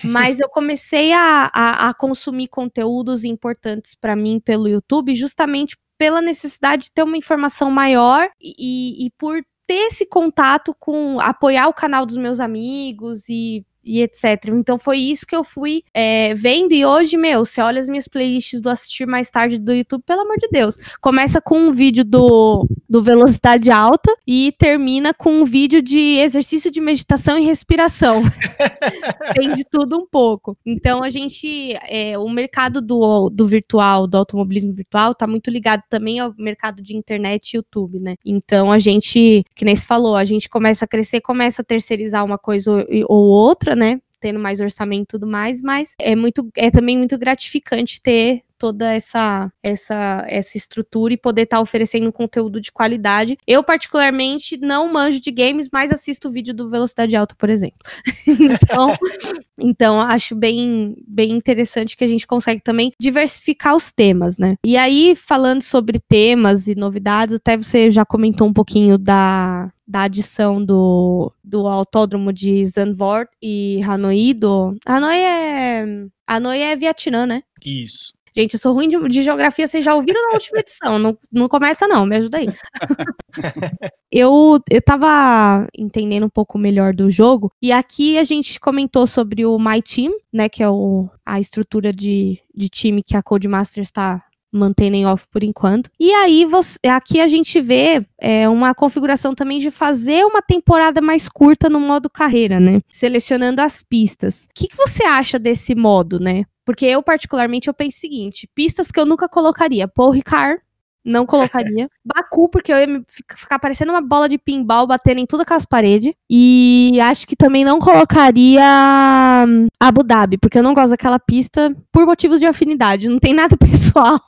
A: mas eu comecei a, a, a consumir conteúdos importantes para mim pelo YouTube, justamente pela necessidade de ter uma informação maior e, e por ter esse contato com apoiar o canal dos meus amigos e e etc. Então foi isso que eu fui é, vendo. E hoje, meu, você olha as minhas playlists do assistir mais tarde do YouTube, pelo amor de Deus. Começa com um vídeo do, do Velocidade Alta e termina com um vídeo de exercício de meditação e respiração. Tem de tudo um pouco. Então a gente. É, o mercado do, do virtual, do automobilismo virtual, tá muito ligado também ao mercado de internet e YouTube, né? Então a gente, que nem se falou, a gente começa a crescer, começa a terceirizar uma coisa ou, ou outra, né? Tendo mais orçamento e tudo mais, mas é muito, é também muito gratificante ter toda essa essa essa estrutura e poder estar tá oferecendo um conteúdo de qualidade. Eu particularmente não manjo de games, mas assisto o vídeo do Velocidade Alta, por exemplo. então, então acho bem bem interessante que a gente consegue também diversificar os temas, né? E aí falando sobre temas e novidades, até você já comentou um pouquinho da da adição do, do autódromo de Zandvoort e Hanoi do Hanoi é Hanoi é Vietnã, né?
B: Isso.
A: Gente, eu sou ruim de, de geografia, vocês já ouviram na última edição. Não, não começa, não, me ajuda aí. eu, eu tava entendendo um pouco melhor do jogo, e aqui a gente comentou sobre o My Team, né? Que é o, a estrutura de, de time que a Codemasters está mantendo em off por enquanto. E aí você, aqui a gente vê é, uma configuração também de fazer uma temporada mais curta no modo carreira, né? Selecionando as pistas. O que, que você acha desse modo, né? Porque eu, particularmente, eu penso o seguinte: pistas que eu nunca colocaria. Paul Ricard, não colocaria. Baku, porque eu ia ficar parecendo uma bola de pinball batendo em todas as paredes. E acho que também não colocaria Abu Dhabi, porque eu não gosto daquela pista por motivos de afinidade. Não tem nada pessoal,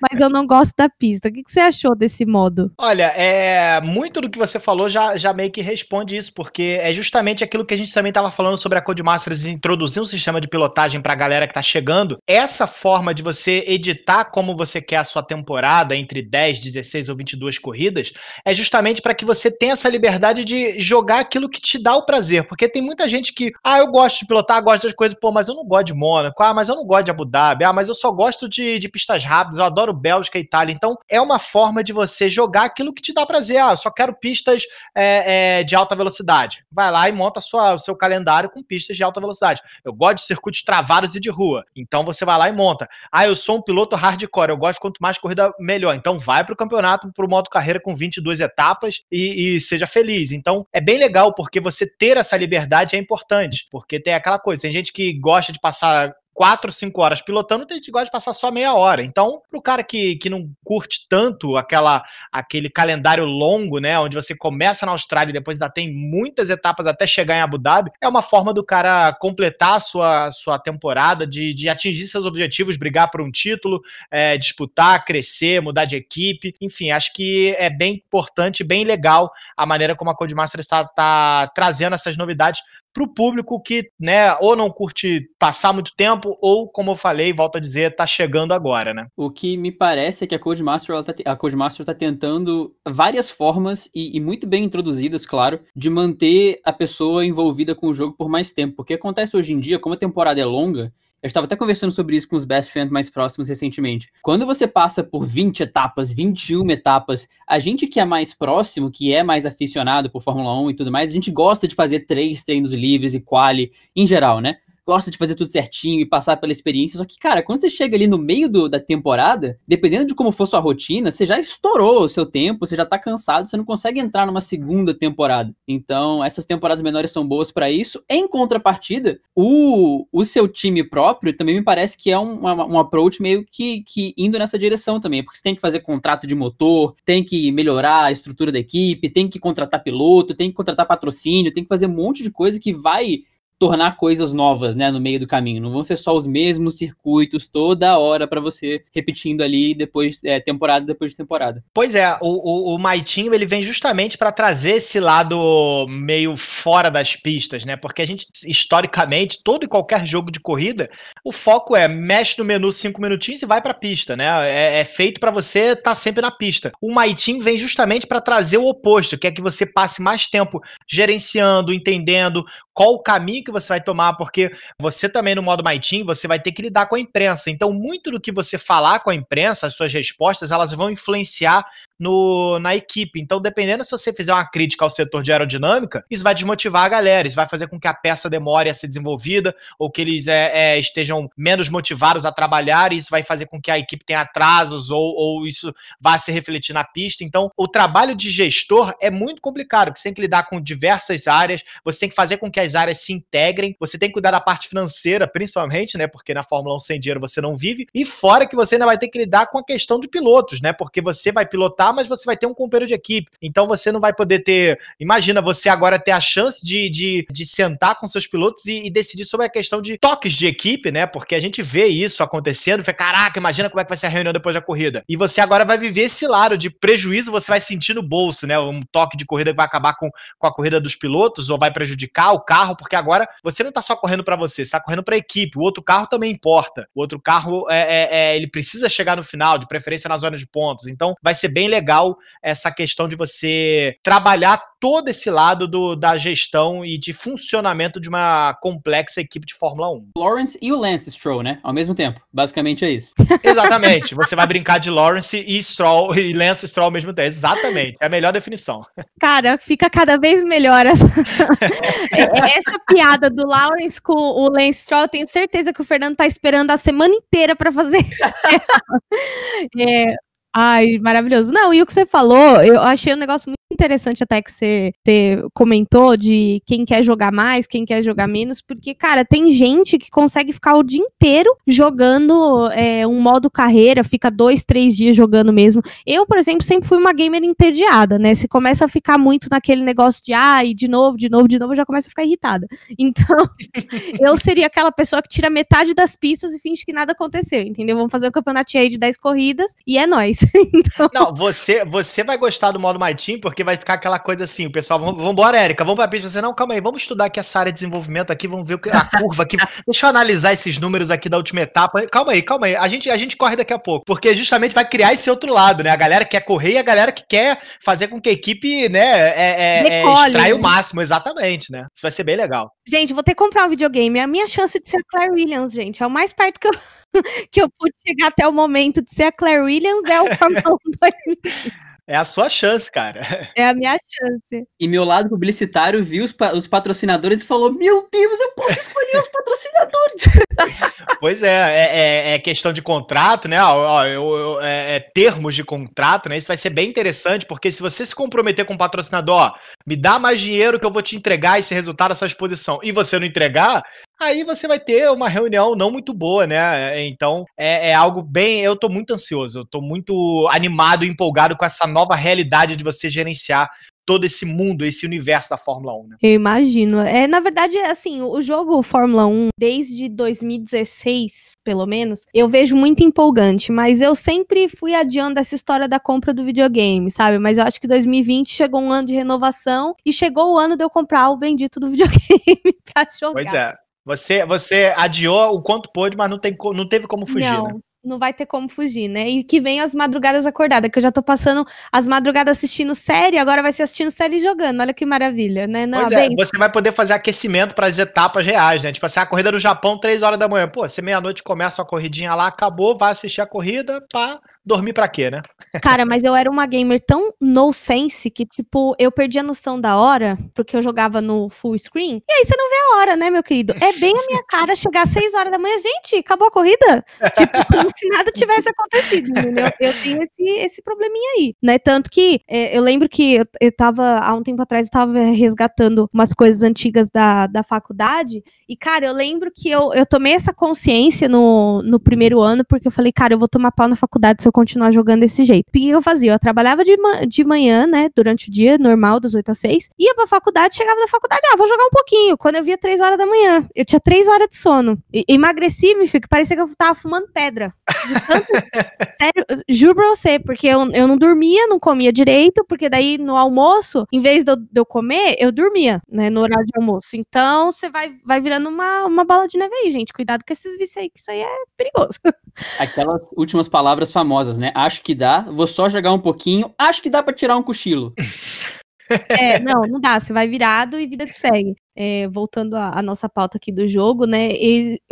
A: mas eu não gosto da pista. O que, que você achou desse modo?
B: Olha, é muito do que você falou já, já meio que responde isso, porque é justamente aquilo que a gente também estava falando sobre a Codemasters introduzir um sistema de pilotagem para a galera que está chegando. Essa forma de você editar como você quer a sua temporada, entre 10, 16 ou 22 corridas, é justamente para que você tenha essa liberdade de jogar aquilo que te dá o prazer. Porque tem muita gente que, ah, eu gosto de pilotar, gosto das coisas, pô, mas eu não gosto de Mônaco, ah, mas eu não gosto de Abu Dhabi, ah, mas eu só gosto de, de pistas rápidas, eu adoro Bélgica e Itália. Então, é uma forma de você jogar aquilo que te dá prazer. Ah, eu só quero pistas é, é, de alta velocidade. Vai lá e monta sua, o seu calendário com pistas de alta velocidade. Eu gosto de circuitos travados e de rua. Então, você vai lá e monta. Ah, eu sou um piloto hardcore, eu gosto quanto mais corrida, melhor. Então, vai para o campeonato, para o modo carreira com 22 etapas e, e seja feliz. Então, é bem legal, porque você ter essa liberdade é importante. Porque tem aquela coisa, tem gente que gosta de passar quatro, cinco horas pilotando, tem gente gosta de passar só meia hora. Então, para o cara que, que não curte tanto aquela, aquele calendário longo, né, onde você começa na Austrália e depois ainda tem muitas etapas até chegar em Abu Dhabi, é uma forma do cara completar a sua, sua temporada, de, de atingir seus objetivos, brigar por um título, é, disputar, crescer, mudar de equipe. Enfim, acho que é bem importante, bem legal a maneira como a Codemaster está, está trazendo essas novidades para o público que, né, ou não curte passar muito tempo, ou, como eu falei, volto a dizer, tá chegando agora, né?
C: O que me parece é que a Codemaster, ela tá, a Codemaster tá tentando várias formas, e, e, muito bem introduzidas, claro, de manter a pessoa envolvida com o jogo por mais tempo. Porque acontece hoje em dia, como a temporada é longa, eu estava até conversando sobre isso com os best fans mais próximos recentemente. Quando você passa por 20 etapas, 21 etapas, a gente que é mais próximo, que é mais aficionado por Fórmula 1 e tudo mais, a gente gosta de fazer três treinos livres e quali em geral, né? Gosta de fazer tudo certinho e passar pela experiência. Só que, cara, quando você chega ali no meio do, da temporada, dependendo de como for sua rotina, você já estourou o seu tempo, você já tá cansado, você não consegue entrar numa segunda temporada. Então, essas temporadas menores são boas para isso. Em contrapartida, o, o seu time próprio também me parece que é um, um approach meio que, que indo nessa direção também, porque você tem que fazer contrato de motor, tem que melhorar a estrutura da equipe, tem que contratar piloto, tem que contratar patrocínio, tem que fazer um monte de coisa que vai tornar coisas novas, né, no meio do caminho. Não vão ser só os mesmos circuitos toda hora para você repetindo ali depois é, temporada depois de temporada.
B: Pois é, o, o, o Maitinho ele vem justamente para trazer esse lado meio fora das pistas, né? Porque a gente historicamente todo e qualquer jogo de corrida o foco é mexe no menu cinco minutinhos e vai para pista, né? É, é feito para você estar tá sempre na pista. O Maitinho vem justamente para trazer o oposto, que é que você passe mais tempo gerenciando, entendendo qual o caminho que você vai tomar, porque você também no modo My Team, você vai ter que lidar com a imprensa. Então, muito do que você falar com a imprensa, as suas respostas, elas vão influenciar no, na equipe. Então, dependendo se você fizer uma crítica ao setor de aerodinâmica, isso vai desmotivar a galera, isso vai fazer com que a peça demore a ser desenvolvida, ou que eles é, é, estejam menos motivados a trabalhar, e isso vai fazer com que a equipe tenha atrasos, ou, ou isso vá se refletir na pista. Então, o trabalho de gestor é muito complicado, porque você tem que lidar com diversas áreas, você tem que fazer com que as áreas se integrem, você tem que cuidar da parte financeira, principalmente, né? Porque na Fórmula 1 sem dinheiro você não vive, e fora que você ainda vai ter que lidar com a questão de pilotos, né? Porque você vai pilotar mas você vai ter um companheiro de equipe. Então você não vai poder ter. Imagina você agora ter a chance de, de, de sentar com seus pilotos e, e decidir sobre a questão de toques de equipe, né? Porque a gente vê isso acontecendo. Fica, caraca, imagina como é que vai ser a reunião depois da corrida. E você agora vai viver esse lado de prejuízo, você vai sentir no bolso, né? Um toque de corrida que vai acabar com, com a corrida dos pilotos ou vai prejudicar o carro, porque agora você não tá só correndo para você, você tá correndo para a equipe. O outro carro também importa. O outro carro é, é, é, ele precisa chegar no final, de preferência na zona de pontos. Então vai ser bem legal essa questão de você trabalhar todo esse lado do, da gestão e de funcionamento de uma complexa equipe de Fórmula 1.
C: Lawrence e o Lance Stroll, né? Ao mesmo tempo. Basicamente é isso.
B: Exatamente. Você vai brincar de Lawrence e Stroll e Lance Stroll ao mesmo tempo. Exatamente. É a melhor definição.
A: Cara, fica cada vez melhor essa, essa piada do Lawrence com o Lance Stroll. Eu tenho certeza que o Fernando tá esperando a semana inteira para fazer. é, Ai, maravilhoso. Não, e o que você falou, eu achei um negócio muito interessante até que você, você comentou de quem quer jogar mais, quem quer jogar menos, porque, cara, tem gente que consegue ficar o dia inteiro jogando é, um modo carreira, fica dois, três dias jogando mesmo. Eu, por exemplo, sempre fui uma gamer entediada, né? Se começa a ficar muito naquele negócio de, ai, ah, de novo, de novo, de novo, já começa a ficar irritada. Então, eu seria aquela pessoa que tira metade das pistas e finge que nada aconteceu, entendeu? Vamos fazer o um campeonato aí de 10 corridas e é nóis.
B: então... Não, você, você vai gostar do modo My Team porque vai ficar aquela coisa assim, o pessoal, vamos, embora, Érica, vamos pra pista. Você, não, calma aí, vamos estudar aqui essa área de desenvolvimento aqui, vamos ver a curva aqui. Deixa eu analisar esses números aqui da última etapa. Calma aí, calma aí. A gente, a gente corre daqui a pouco. Porque justamente vai criar esse outro lado, né? A galera que quer correr e a galera que quer fazer com que a equipe, né, é, é, é extrai o máximo, exatamente, né? Isso vai ser bem legal.
A: Gente, vou ter que comprar um videogame. É a minha chance de ser a Claire Williams, gente. É o mais perto que eu, que eu pude chegar até o momento de ser a Claire Williams, é o Fórmula 1
B: É a sua chance, cara.
A: É a minha chance.
C: E meu lado publicitário viu os, pa os patrocinadores e falou: Meu Deus, eu posso escolher os patrocinadores.
B: pois é, é, é, é, questão de contrato, né? Ó, eu, eu, é, é, termos de contrato, né? Isso vai ser bem interessante, porque se você se comprometer com o patrocinador, ó, me dá mais dinheiro que eu vou te entregar esse resultado, essa exposição, e você não entregar, aí você vai ter uma reunião não muito boa, né? Então é, é, algo bem. Eu tô muito ansioso, eu tô muito animado e empolgado com essa nova realidade de você gerenciar todo esse mundo, esse universo da Fórmula 1. Né?
A: Eu imagino. É, na verdade, assim, o jogo Fórmula 1, desde 2016, pelo menos, eu vejo muito empolgante, mas eu sempre fui adiando essa história da compra do videogame, sabe? Mas eu acho que 2020 chegou um ano de renovação e chegou o ano de eu comprar o bendito do videogame pra jogar.
B: Pois é. Você, você adiou o quanto pôde, mas não, tem, não teve como fugir,
A: não.
B: né?
A: Não vai ter como fugir, né? E que vem as madrugadas acordadas, que eu já tô passando as madrugadas assistindo série, agora vai ser assistindo série e jogando. Olha que maravilha, né?
B: Não, é, você vai poder fazer aquecimento para as etapas reais, né? Tipo assim, a corrida do Japão, 3 horas da manhã. Pô, você meia-noite começa uma corridinha lá, acabou, vai assistir a corrida, pá, dormir pra quê, né?
A: Cara, mas eu era uma gamer tão no sense que, tipo, eu perdi a noção da hora, porque eu jogava no full screen. E aí você não vê a hora, né, meu querido? É bem a minha cara chegar às 6 horas da manhã, gente, acabou a corrida? Tipo, como se nada tivesse acontecido, entendeu? Eu tenho esse, esse probleminha aí, né? Tanto que é, eu lembro que eu, eu tava, há um tempo atrás, eu tava resgatando umas coisas antigas da, da faculdade, e, cara, eu lembro que eu, eu tomei essa consciência no, no primeiro ano, porque eu falei, cara, eu vou tomar pau na faculdade se eu continuar jogando desse jeito. O que eu fazia? Eu trabalhava de, ma de manhã, né, durante o dia, normal, das 8 às 6, ia pra faculdade, chegava da faculdade, ah, vou jogar um pouquinho. Quando eu via 3 horas da manhã, eu tinha 3 horas de sono. E emagreci, me fico, parecia que eu tava fumando pedra. Tanto, sério, juro pra você, porque eu, eu não dormia, não comia direito, porque daí no almoço, em vez de eu, de eu comer, eu dormia, né, no horário de almoço. Então, você vai, vai virando uma, uma bala de neve aí, gente. Cuidado com esses vícios aí, que isso aí é perigoso.
C: Aquelas últimas palavras famosas, né? Acho que dá, vou só jogar um pouquinho, acho que dá para tirar um cochilo.
A: É, não, não dá. Você vai virado e vida que segue é, voltando à nossa pauta aqui do jogo, né?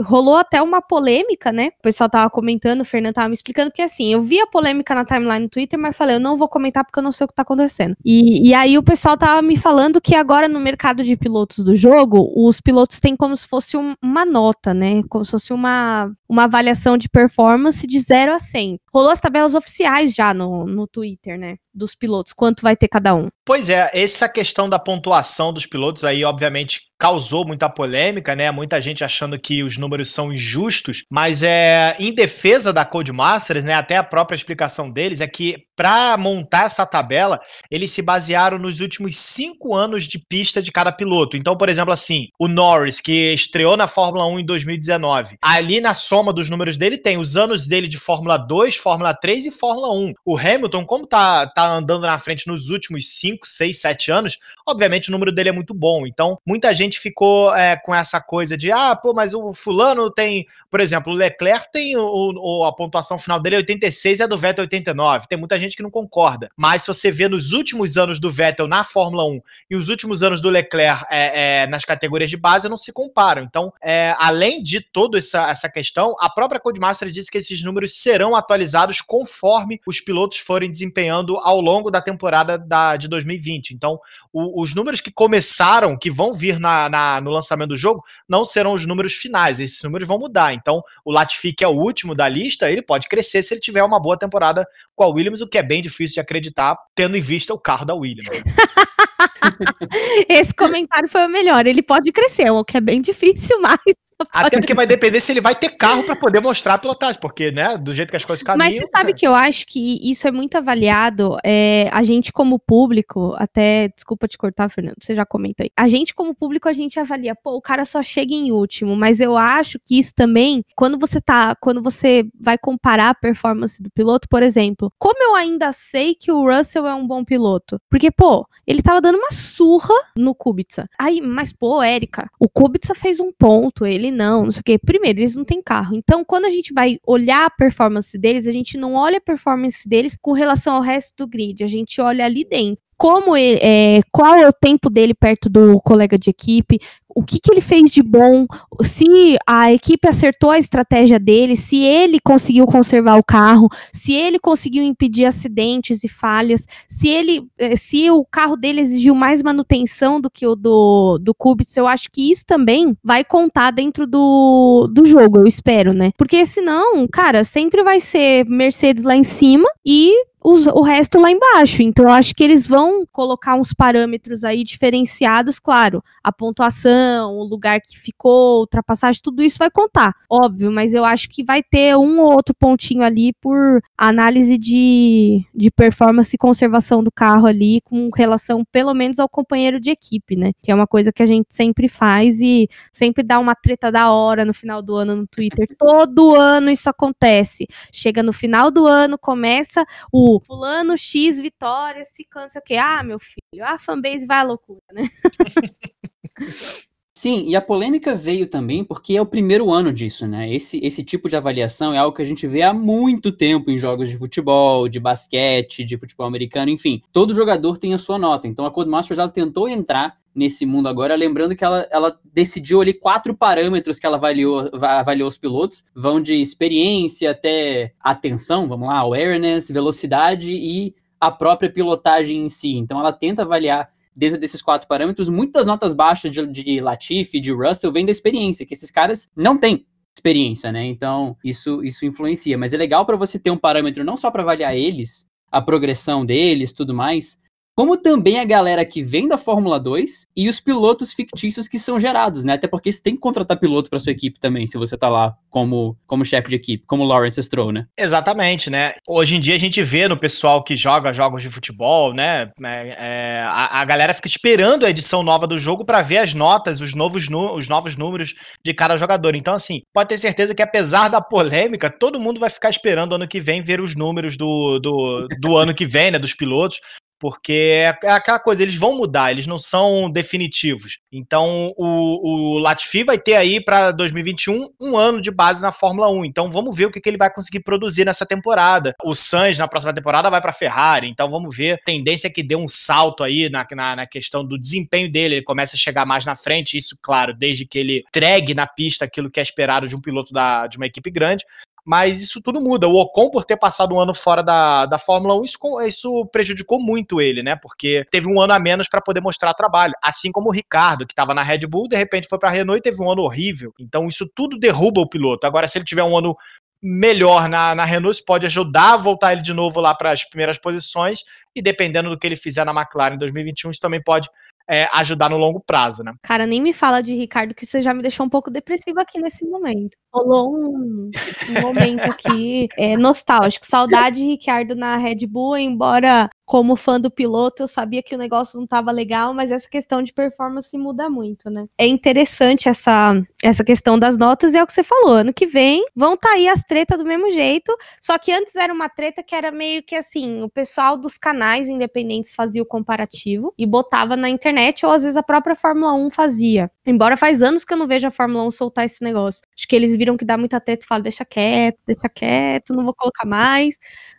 A: rolou até uma polêmica, né? O pessoal tava comentando, o Fernando tava me explicando, porque assim, eu vi a polêmica na timeline no Twitter, mas falei, eu não vou comentar porque eu não sei o que tá acontecendo. E, e aí o pessoal tava me falando que agora no mercado de pilotos do jogo, os pilotos têm como se fosse um, uma nota, né? Como se fosse uma, uma avaliação de performance de 0 a 100. Rolou as tabelas oficiais já no, no Twitter, né? Dos pilotos, quanto vai ter cada um.
B: Pois é, essa questão da pontuação dos pilotos aí, obviamente, edge causou muita polêmica, né? Muita gente achando que os números são injustos, mas é em defesa da Codemasters, né? Até a própria explicação deles é que para montar essa tabela, eles se basearam nos últimos cinco anos de pista de cada piloto. Então, por exemplo, assim, o Norris, que estreou na Fórmula 1 em 2019, ali na soma dos números dele tem os anos dele de Fórmula 2, Fórmula 3 e Fórmula 1. O Hamilton, como tá, tá andando na frente nos últimos 5, 6, 7 anos, obviamente o número dele é muito bom. Então, muita gente ficou é, com essa coisa de, ah, pô, mas o fulano tem, por exemplo, o Leclerc tem o, o, a pontuação final dele é 86 e a do Vettel 89. Tem muita gente gente que não concorda. Mas se você vê nos últimos anos do Vettel na Fórmula 1 e os últimos anos do Leclerc é, é, nas categorias de base, não se comparam. Então, é, além de toda essa, essa questão, a própria Codemasters disse que esses números serão atualizados conforme os pilotos forem desempenhando ao longo da temporada da, de 2020. Então, o, os números que começaram, que vão vir na, na, no lançamento do jogo, não serão os números finais, esses números vão mudar. Então, o Latifi, que é o último da lista, ele pode crescer se ele tiver uma boa temporada com a Williams, o que é bem difícil de acreditar, tendo em vista o carro da Williams.
A: Esse comentário foi o melhor. Ele pode crescer, o que é bem difícil, mas
B: até porque vai depender se ele vai ter carro para poder mostrar a pilotagem, porque, né, do jeito que as coisas caminham...
A: Mas você sabe que eu acho que isso é muito avaliado, é, a gente como público, até, desculpa te cortar, Fernando, você já comenta aí. A gente como público, a gente avalia, pô, o cara só chega em último, mas eu acho que isso também, quando você tá, quando você vai comparar a performance do piloto, por exemplo, como eu ainda sei que o Russell é um bom piloto? Porque, pô, ele tava dando uma surra no Kubica. Aí, mas, pô, Érica, o Kubica fez um ponto, ele não, não sei o quê. Primeiro, eles não têm carro. Então, quando a gente vai olhar a performance deles, a gente não olha a performance deles com relação ao resto do grid. A gente olha ali dentro como é, qual é o tempo dele perto do colega de equipe, o que, que ele fez de bom, se a equipe acertou a estratégia dele, se ele conseguiu conservar o carro, se ele conseguiu impedir acidentes e falhas, se ele, eh, se o carro dele exigiu mais manutenção do que o do, do Kubica, eu acho que isso também vai contar dentro do, do jogo, eu espero, né? Porque senão, cara, sempre vai ser Mercedes lá em cima e os, o resto lá embaixo. Então, eu acho que eles vão colocar uns parâmetros aí diferenciados, claro. A pontuação, o lugar que ficou, ultrapassagem, tudo isso vai contar, óbvio, mas eu acho que vai ter um ou outro pontinho ali por análise de, de performance e conservação do carro ali, com relação, pelo menos, ao companheiro de equipe, né? Que é uma coisa que a gente sempre faz e sempre dá uma treta da hora no final do ano no Twitter. Todo ano isso acontece. Chega no final do ano, começa o fulano X vitória, se cansa o quê? Ah, meu filho, a fanbase vai à loucura, né?
C: Sim, e a polêmica veio também porque é o primeiro ano disso, né? Esse, esse tipo de avaliação é algo que a gente vê há muito tempo em jogos de futebol, de basquete, de futebol americano, enfim. Todo jogador tem a sua nota. Então a Codemasters ela tentou entrar nesse mundo agora, lembrando que ela, ela decidiu ali quatro parâmetros que ela avaliou, avaliou os pilotos, vão de experiência até atenção, vamos lá, awareness, velocidade e a própria pilotagem em si. Então ela tenta avaliar dentro desses quatro parâmetros, muitas notas baixas de, de Latifi, de Russell, vêm da experiência, que esses caras não têm experiência, né? Então, isso, isso influencia. Mas é legal para você ter um parâmetro não só para avaliar eles, a progressão deles, tudo mais, como também a galera que vem da Fórmula 2 e os pilotos fictícios que são gerados, né? Até porque você tem que contratar piloto para sua equipe também, se você tá lá como, como chefe de equipe, como Lawrence Stroll, né?
B: Exatamente, né? Hoje em dia a gente vê no pessoal que joga jogos de futebol, né? É, é a, a, galera fica esperando a edição nova do jogo para ver as notas, os novos, os novos números de cada jogador. Então, assim, pode ter certeza que apesar da polêmica, todo mundo vai ficar esperando ano que vem ver os números do, do, do ano que vem, né? Dos pilotos, porque é, é aquela coisa, eles vão mudar, eles não são definitivos. Então, o, o Latifi vai ter aí para 2021 um ano de base na Fórmula 1. Então, vamos ver o que, que ele vai conseguir produzir nessa temporada. O Sainz, na próxima temporada, vai para Ferrari. Então, vamos ver. A tendência é que dê um salto aí na, na, na, questão do desempenho dele. Ele começa a chegar mais na frente. Isso, claro, desde que ele entregue na pista aquilo que é esperado de um piloto da, de uma equipe grande mas isso tudo muda. O Ocon, por ter passado um ano fora da, da Fórmula 1, isso, isso prejudicou muito ele, né? Porque teve um ano a menos para poder mostrar trabalho. Assim como o Ricardo, que estava na Red Bull, de repente foi para a Renault e teve um ano horrível. Então isso tudo derruba o piloto. Agora, se ele tiver um ano melhor na, na Renault, isso pode ajudar a voltar ele de novo lá para as primeiras posições. E dependendo do que ele fizer na McLaren em 2021, isso também pode é, ajudar no longo prazo, né?
A: Cara, nem me fala de Ricardo, que você já me deixou um pouco depressiva aqui nesse momento. Rolou um, um momento aqui é, nostálgico. Saudade de Ricardo na Red Bull, embora como fã do piloto, eu sabia que o negócio não estava legal, mas essa questão de performance muda muito, né? É interessante essa, essa questão das notas, e é o que você falou. Ano que vem vão tá aí as tretas do mesmo jeito, só que antes era uma treta que era meio que assim: o pessoal dos canais independentes fazia o comparativo e botava na internet, ou às vezes a própria Fórmula 1 fazia. Embora faz anos que eu não vejo a Fórmula 1 soltar esse negócio. Acho que eles viram que dá muita treta e falam: deixa quieto, deixa quieto, não vou colocar mais,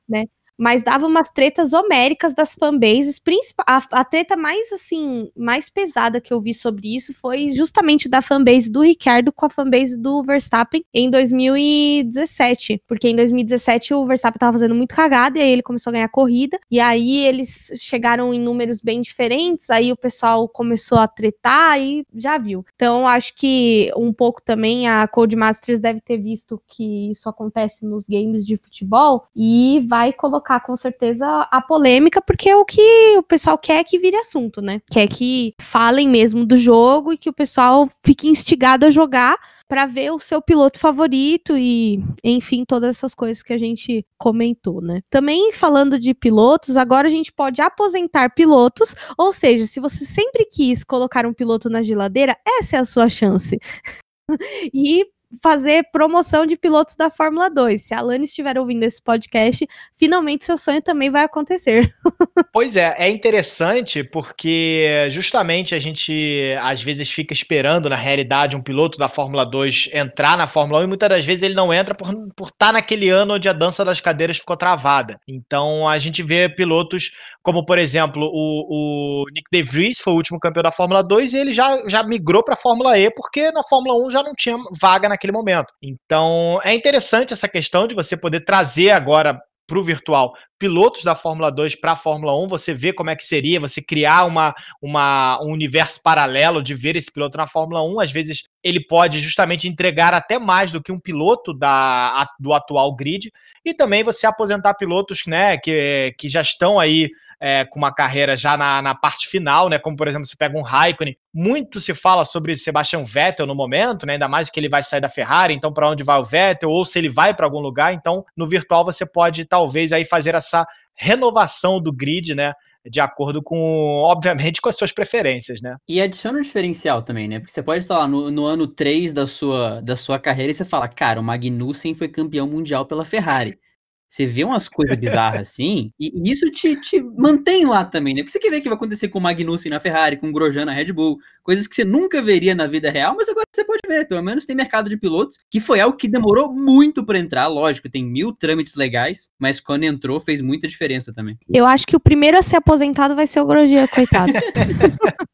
A: né? Mas dava umas tretas homéricas das fanbases, a, a treta mais, assim, mais pesada que eu vi sobre isso foi justamente da fanbase do Ricardo com a fanbase do Verstappen em 2017, porque em 2017 o Verstappen tava fazendo muito cagada e aí ele começou a ganhar corrida, e aí eles chegaram em números bem diferentes, aí o pessoal começou a tretar e já viu. Então acho que um pouco também a Codemasters deve ter visto que isso acontece nos games de futebol e vai colocar com certeza a polêmica, porque é o que o pessoal quer que vire assunto, né? Quer que falem mesmo do jogo e que o pessoal fique instigado a jogar para ver o seu piloto favorito e, enfim, todas essas coisas que a gente comentou, né? Também falando de pilotos, agora a gente pode aposentar pilotos, ou seja, se você sempre quis colocar um piloto na geladeira, essa é a sua chance. e fazer promoção de pilotos da Fórmula 2. Se a Alane estiver ouvindo esse podcast, finalmente seu sonho também vai acontecer.
B: pois é, é interessante porque justamente a gente às vezes fica esperando, na realidade, um piloto da Fórmula 2 entrar na Fórmula 1 e muitas das vezes ele não entra por estar por tá naquele ano onde a dança das cadeiras ficou travada. Então a gente vê pilotos como, por exemplo, o, o Nick De Vries foi o último campeão da Fórmula 2 e ele já, já migrou para a Fórmula E porque na Fórmula 1 já não tinha vaga na naquele momento. Então, é interessante essa questão de você poder trazer agora para o virtual pilotos da Fórmula 2 para a Fórmula 1, você vê como é que seria, você criar uma, uma, um universo paralelo de ver esse piloto na Fórmula 1. Às vezes ele pode justamente entregar até mais do que um piloto da, do atual grid, e também você aposentar pilotos né, que, que já estão aí é, com uma carreira já na, na parte final, né? Como, por exemplo, você pega um Raikkonen. Muito se fala sobre Sebastian Vettel no momento, né? Ainda mais que ele vai sair da Ferrari, então para onde vai o Vettel, ou se ele vai para algum lugar. Então, no virtual, você pode talvez aí fazer essa renovação do grid, né? de acordo com, obviamente, com as suas preferências, né?
C: E adiciona um diferencial também, né? Porque você pode estar lá no, no, ano 3 da sua, da sua carreira e você fala, cara, o Magnussen foi campeão mundial pela Ferrari. Você vê umas coisas bizarras assim, e, isso te, te mantém lá também, né? Porque você quer ver o que vai acontecer com o Magnussen na Ferrari, com o Grosjean na Red Bull, coisas que você nunca veria na vida real, mas agora você pode ver, pelo menos tem mercado de pilotos, que foi algo que demorou muito para entrar, lógico, tem mil trâmites legais, mas quando entrou fez muita diferença também.
A: Eu acho que o primeiro a ser aposentado vai ser o Grosjean, coitado.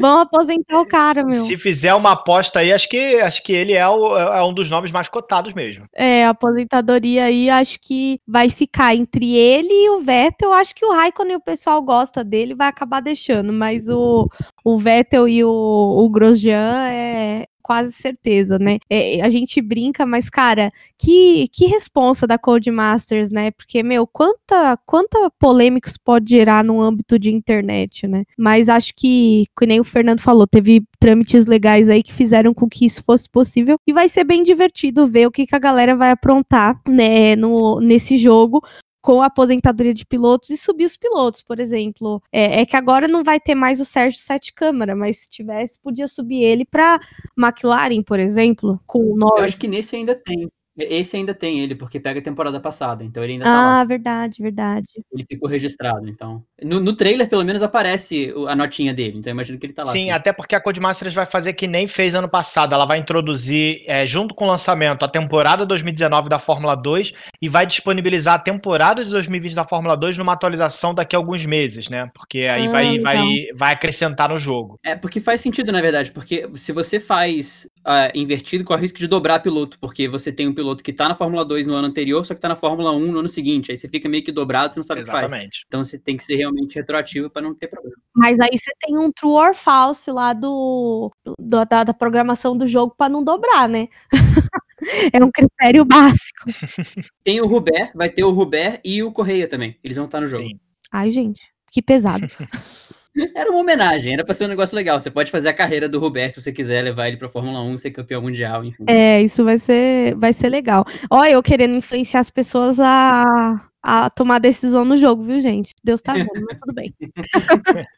A: Vão aposentar o cara, meu.
B: Se fizer uma aposta aí, acho que, acho que ele é, o, é um dos nomes mais cotados mesmo.
A: É, a aposentadoria aí, acho que vai ficar entre ele e o Vettel. Acho que o Raikkonen o pessoal gosta dele, vai acabar deixando, mas o, o Vettel e o, o Grosjean é, quase certeza, né? É, a gente brinca, mas, cara, que, que responsa da Codemasters, né? Porque, meu, quanta, quanta polêmica isso pode gerar no âmbito de internet, né? Mas acho que, que nem o Fernando falou, teve trâmites legais aí que fizeram com que isso fosse possível e vai ser bem divertido ver o que, que a galera vai aprontar, né, no, nesse jogo, com a aposentadoria de pilotos e subir os pilotos, por exemplo. É, é, que agora não vai ter mais o Sérgio Sete Câmara, mas se tivesse, podia subir ele para McLaren, por exemplo, com o Norris.
C: Eu acho que nesse ainda tem. Esse ainda tem ele, porque pega a temporada passada, então ele ainda tá
A: ah,
C: lá.
A: Ah, verdade, verdade.
C: Ele ficou registrado, então. No, no, trailer, pelo menos, aparece a notinha dele, então eu imagino que ele tá lá.
B: Sim, assim. até porque a Codemasters vai fazer que nem fez ano passado. Ela vai introduzir, é, junto com o lançamento, a temporada 2019 da Fórmula 2 e vai disponibilizar a temporada de 2020 da Fórmula 2 numa atualização daqui a alguns meses, né? Porque aí ah, vai, vai, vai acrescentar no jogo.
C: É, porque faz sentido, na verdade, porque se você faz uh, invertido, corre o risco de dobrar piloto, porque você tem um piloto piloto que tá na Fórmula 2 no ano anterior, só que tá na Fórmula 1 no ano seguinte. Aí você fica meio que dobrado, você não sabe Exatamente. o que faz. Então você tem que ser realmente retroativo para não ter problema.
A: Mas aí você tem um true or false lá do, do da, da programação do jogo para não dobrar, né? é um critério básico.
C: Tem o Ruber, vai ter o Ruber e o Correia também. Eles vão estar no jogo. Sim.
A: Ai, gente, que pesado.
C: Era uma homenagem, era pra ser um negócio legal. Você pode fazer a carreira do Roberto se você quiser levar ele pra Fórmula 1, ser campeão mundial, enfim.
A: É, isso vai ser, vai ser legal. Olha, eu querendo influenciar as pessoas a, a tomar decisão no jogo, viu, gente? Deus tá vendo, mas tudo bem.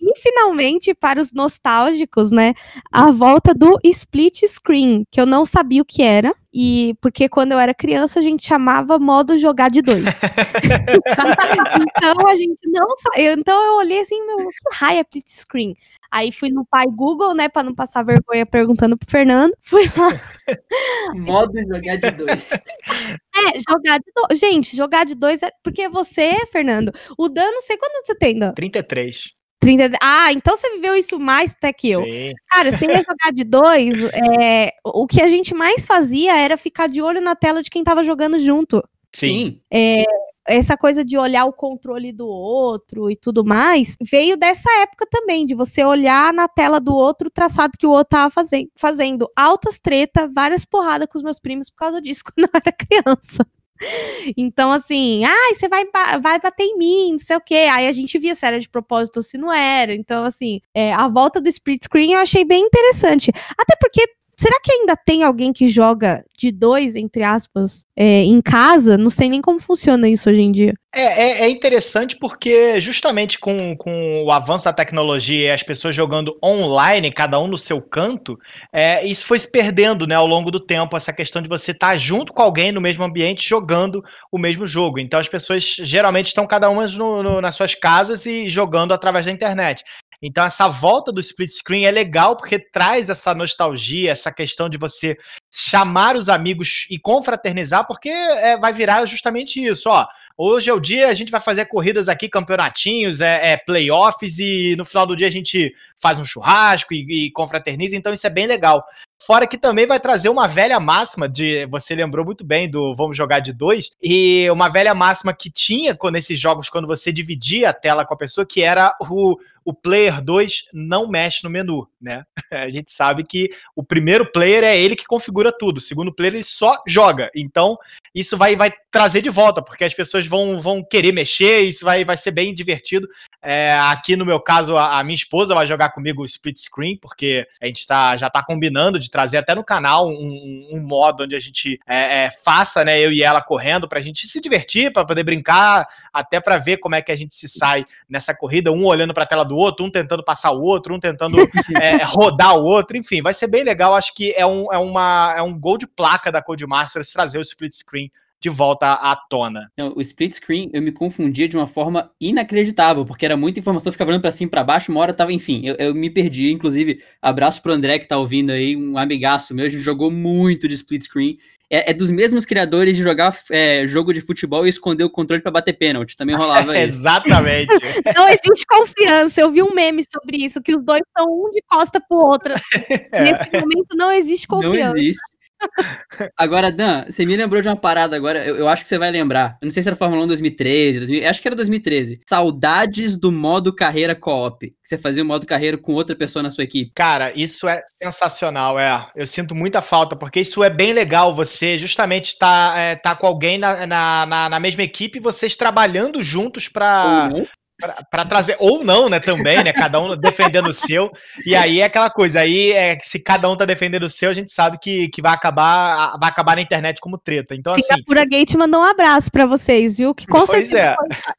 A: e finalmente, para os nostálgicos, né, a volta do split screen, que eu não sabia o que era. E porque quando eu era criança a gente chamava modo jogar de dois. então a gente não eu, então eu olhei assim, meu, que raio é split screen? Aí fui no pai Google, né, para não passar vergonha perguntando pro Fernando. Fui lá
C: Modo jogar de dois.
A: É, jogar de dois. Gente, jogar de dois é. Porque você, Fernando, o Dan, não sei quando você tem, Dan.
B: 33.
A: 30... Ah, então você viveu isso mais até que eu.
B: Sim.
A: Cara, você ia jogar de dois, é, o que a gente mais fazia era ficar de olho na tela de quem tava jogando junto.
B: Sim.
A: É, essa coisa de olhar o controle do outro e tudo mais, veio dessa época também, de você olhar na tela do outro o traçado que o outro tava fazendo, fazendo altas treta, várias porradas com os meus primos por causa disso quando eu era criança. Então, assim, ai, você vai, vai bater em mim, não sei o quê. Aí a gente via se era de propósito ou se não era. Então, assim, é, a volta do split screen eu achei bem interessante. Até porque Será que ainda tem alguém que joga de dois, entre aspas, é, em casa? Não sei nem como funciona isso hoje em dia.
B: É, é, é, interessante porque, justamente com, com o avanço da tecnologia e as pessoas jogando online, cada um no seu canto, é, isso foi se perdendo né, ao longo do tempo, essa questão de você estar junto com alguém no mesmo ambiente jogando o mesmo jogo. Então, as pessoas geralmente estão cada uma no, no, nas suas casas e jogando através da internet. Então, essa volta do split screen é legal porque traz essa nostalgia, essa questão de você chamar os amigos e confraternizar, porque é, vai virar justamente isso, ó. Hoje é o dia, a gente vai fazer corridas aqui, campeonatinhos, é, é playoffs, e no final do dia a gente faz um churrasco e, e confraterniza, então isso é bem legal. Fora que também vai trazer uma velha máxima de. Você lembrou muito bem do Vamos Jogar de Dois. E uma velha máxima que tinha nesses jogos, quando você dividia a tela com a pessoa, que era o, o player 2 não mexe no menu, né? A gente sabe que o primeiro player é ele que configura tudo, o segundo player ele só joga. Então, isso vai, vai trazer de volta, porque as pessoas vão, vão querer mexer, isso vai, vai ser bem divertido. É, aqui no meu caso, a, a, minha esposa vai jogar comigo o split screen, porque a gente tá, já tá combinando de trazer até no canal um, um modo onde a gente é, é, faça, né, eu e ela correndo, pra gente se divertir, para poder brincar, até para ver como é que a gente se sai nessa corrida, um olhando pra tela do outro, um tentando passar o outro, um tentando é, rodar o outro, enfim, vai ser bem legal. Acho que é um, é uma, é um gol de placa da Codemasters trazer o split screen de volta à tona.
C: Não, o split screen eu me confundia de uma forma inacreditável, porque era muita informação, ficava olhando para cima e pra baixo, uma hora tava, enfim, eu, eu, me perdi. Inclusive, abraço pro André que tá ouvindo aí, um amigaço meu, a gente jogou muito de split screen. É, é dos mesmos criadores de jogar é, jogo de futebol e esconder o controle para bater pênalti. Também rolava isso.
B: Exatamente.
A: Não existe confiança. Eu vi um meme sobre isso, que os dois estão um de costa pro outro. É. Nesse momento não existe confiança.
C: Não existe. Agora, Dan, você me lembrou de uma parada agora, eu, eu, acho que você vai lembrar. Eu não sei se era Fórmula 1 2013, 2000, acho que era 2013. Saudades do modo carreira co-op. Você fazia o modo carreira com outra pessoa na sua equipe.
B: Cara, isso é sensacional, é. Eu sinto muita falta, porque isso é bem legal, você justamente tá, é, tá com alguém na, na, na, mesma equipe, vocês trabalhando juntos para para trazer, ou não, né, também, né, cada um defendendo o seu, e aí é aquela coisa, aí é se cada um tá defendendo o seu, a gente sabe que, que vai acabar vai acabar na internet como treta, então assim...
A: Singapura Gate mandou um abraço para vocês, viu, que com
B: pois
A: certeza é.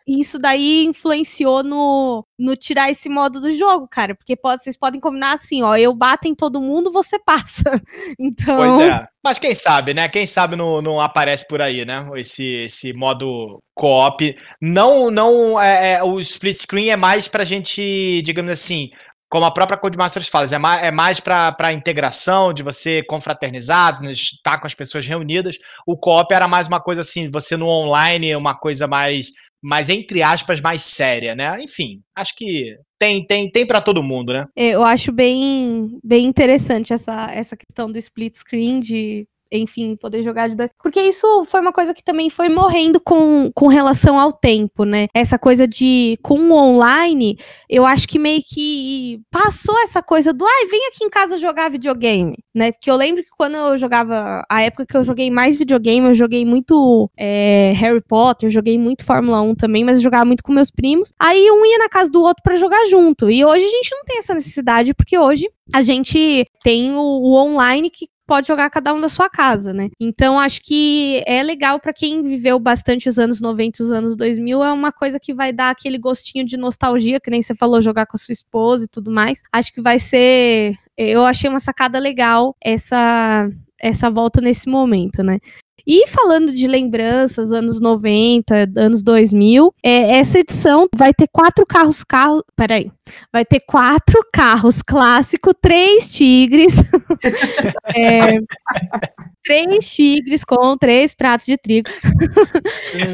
A: isso. Daí influenciou no, no tirar esse modo do jogo, cara, porque pode, vocês podem combinar assim, ó, eu bato em todo mundo, você passa, então...
B: Pois é, mas quem sabe, né, quem sabe não, não aparece por aí, né, esse, esse modo co-op, não, não, é, é, o split screen é mais pra gente, digamos assim, como a própria Codemasters fala, é mais, é mais para integração, de você confraternizar, estar com as pessoas reunidas. O co-op era mais uma coisa assim, você no online, uma coisa mais mas entre aspas mais séria, né? Enfim, acho que tem tem tem para todo mundo, né?
A: É, eu acho bem bem interessante essa essa questão do split screen de enfim, poder jogar de dois. Porque isso foi uma coisa que também foi morrendo com, com relação ao tempo, né? Essa coisa de, com o online, eu acho que meio que passou essa coisa do, ai, vem aqui em casa jogar videogame, né? Porque eu lembro que quando eu jogava, a época que eu joguei mais videogame, eu joguei muito é, Harry Potter, joguei muito Fórmula 1 também, mas eu jogava muito com meus primos. Aí um ia na casa do outro para jogar junto. E hoje a gente não tem essa necessidade, porque hoje a gente tem o, o online que pode jogar cada um da sua casa, né? Então acho que é legal para quem viveu bastante os anos 90 os anos 2000, é uma coisa que vai dar aquele gostinho de nostalgia, que nem você falou, jogar com a sua esposa e tudo mais. Acho que vai ser. Eu achei uma sacada legal essa essa volta nesse momento, né? E falando de lembranças, anos 90, anos 2000, é, essa edição vai ter quatro carros, carros, peraí, vai ter quatro carros clássicos, três tigres, é, três tigres com três pratos de trigo.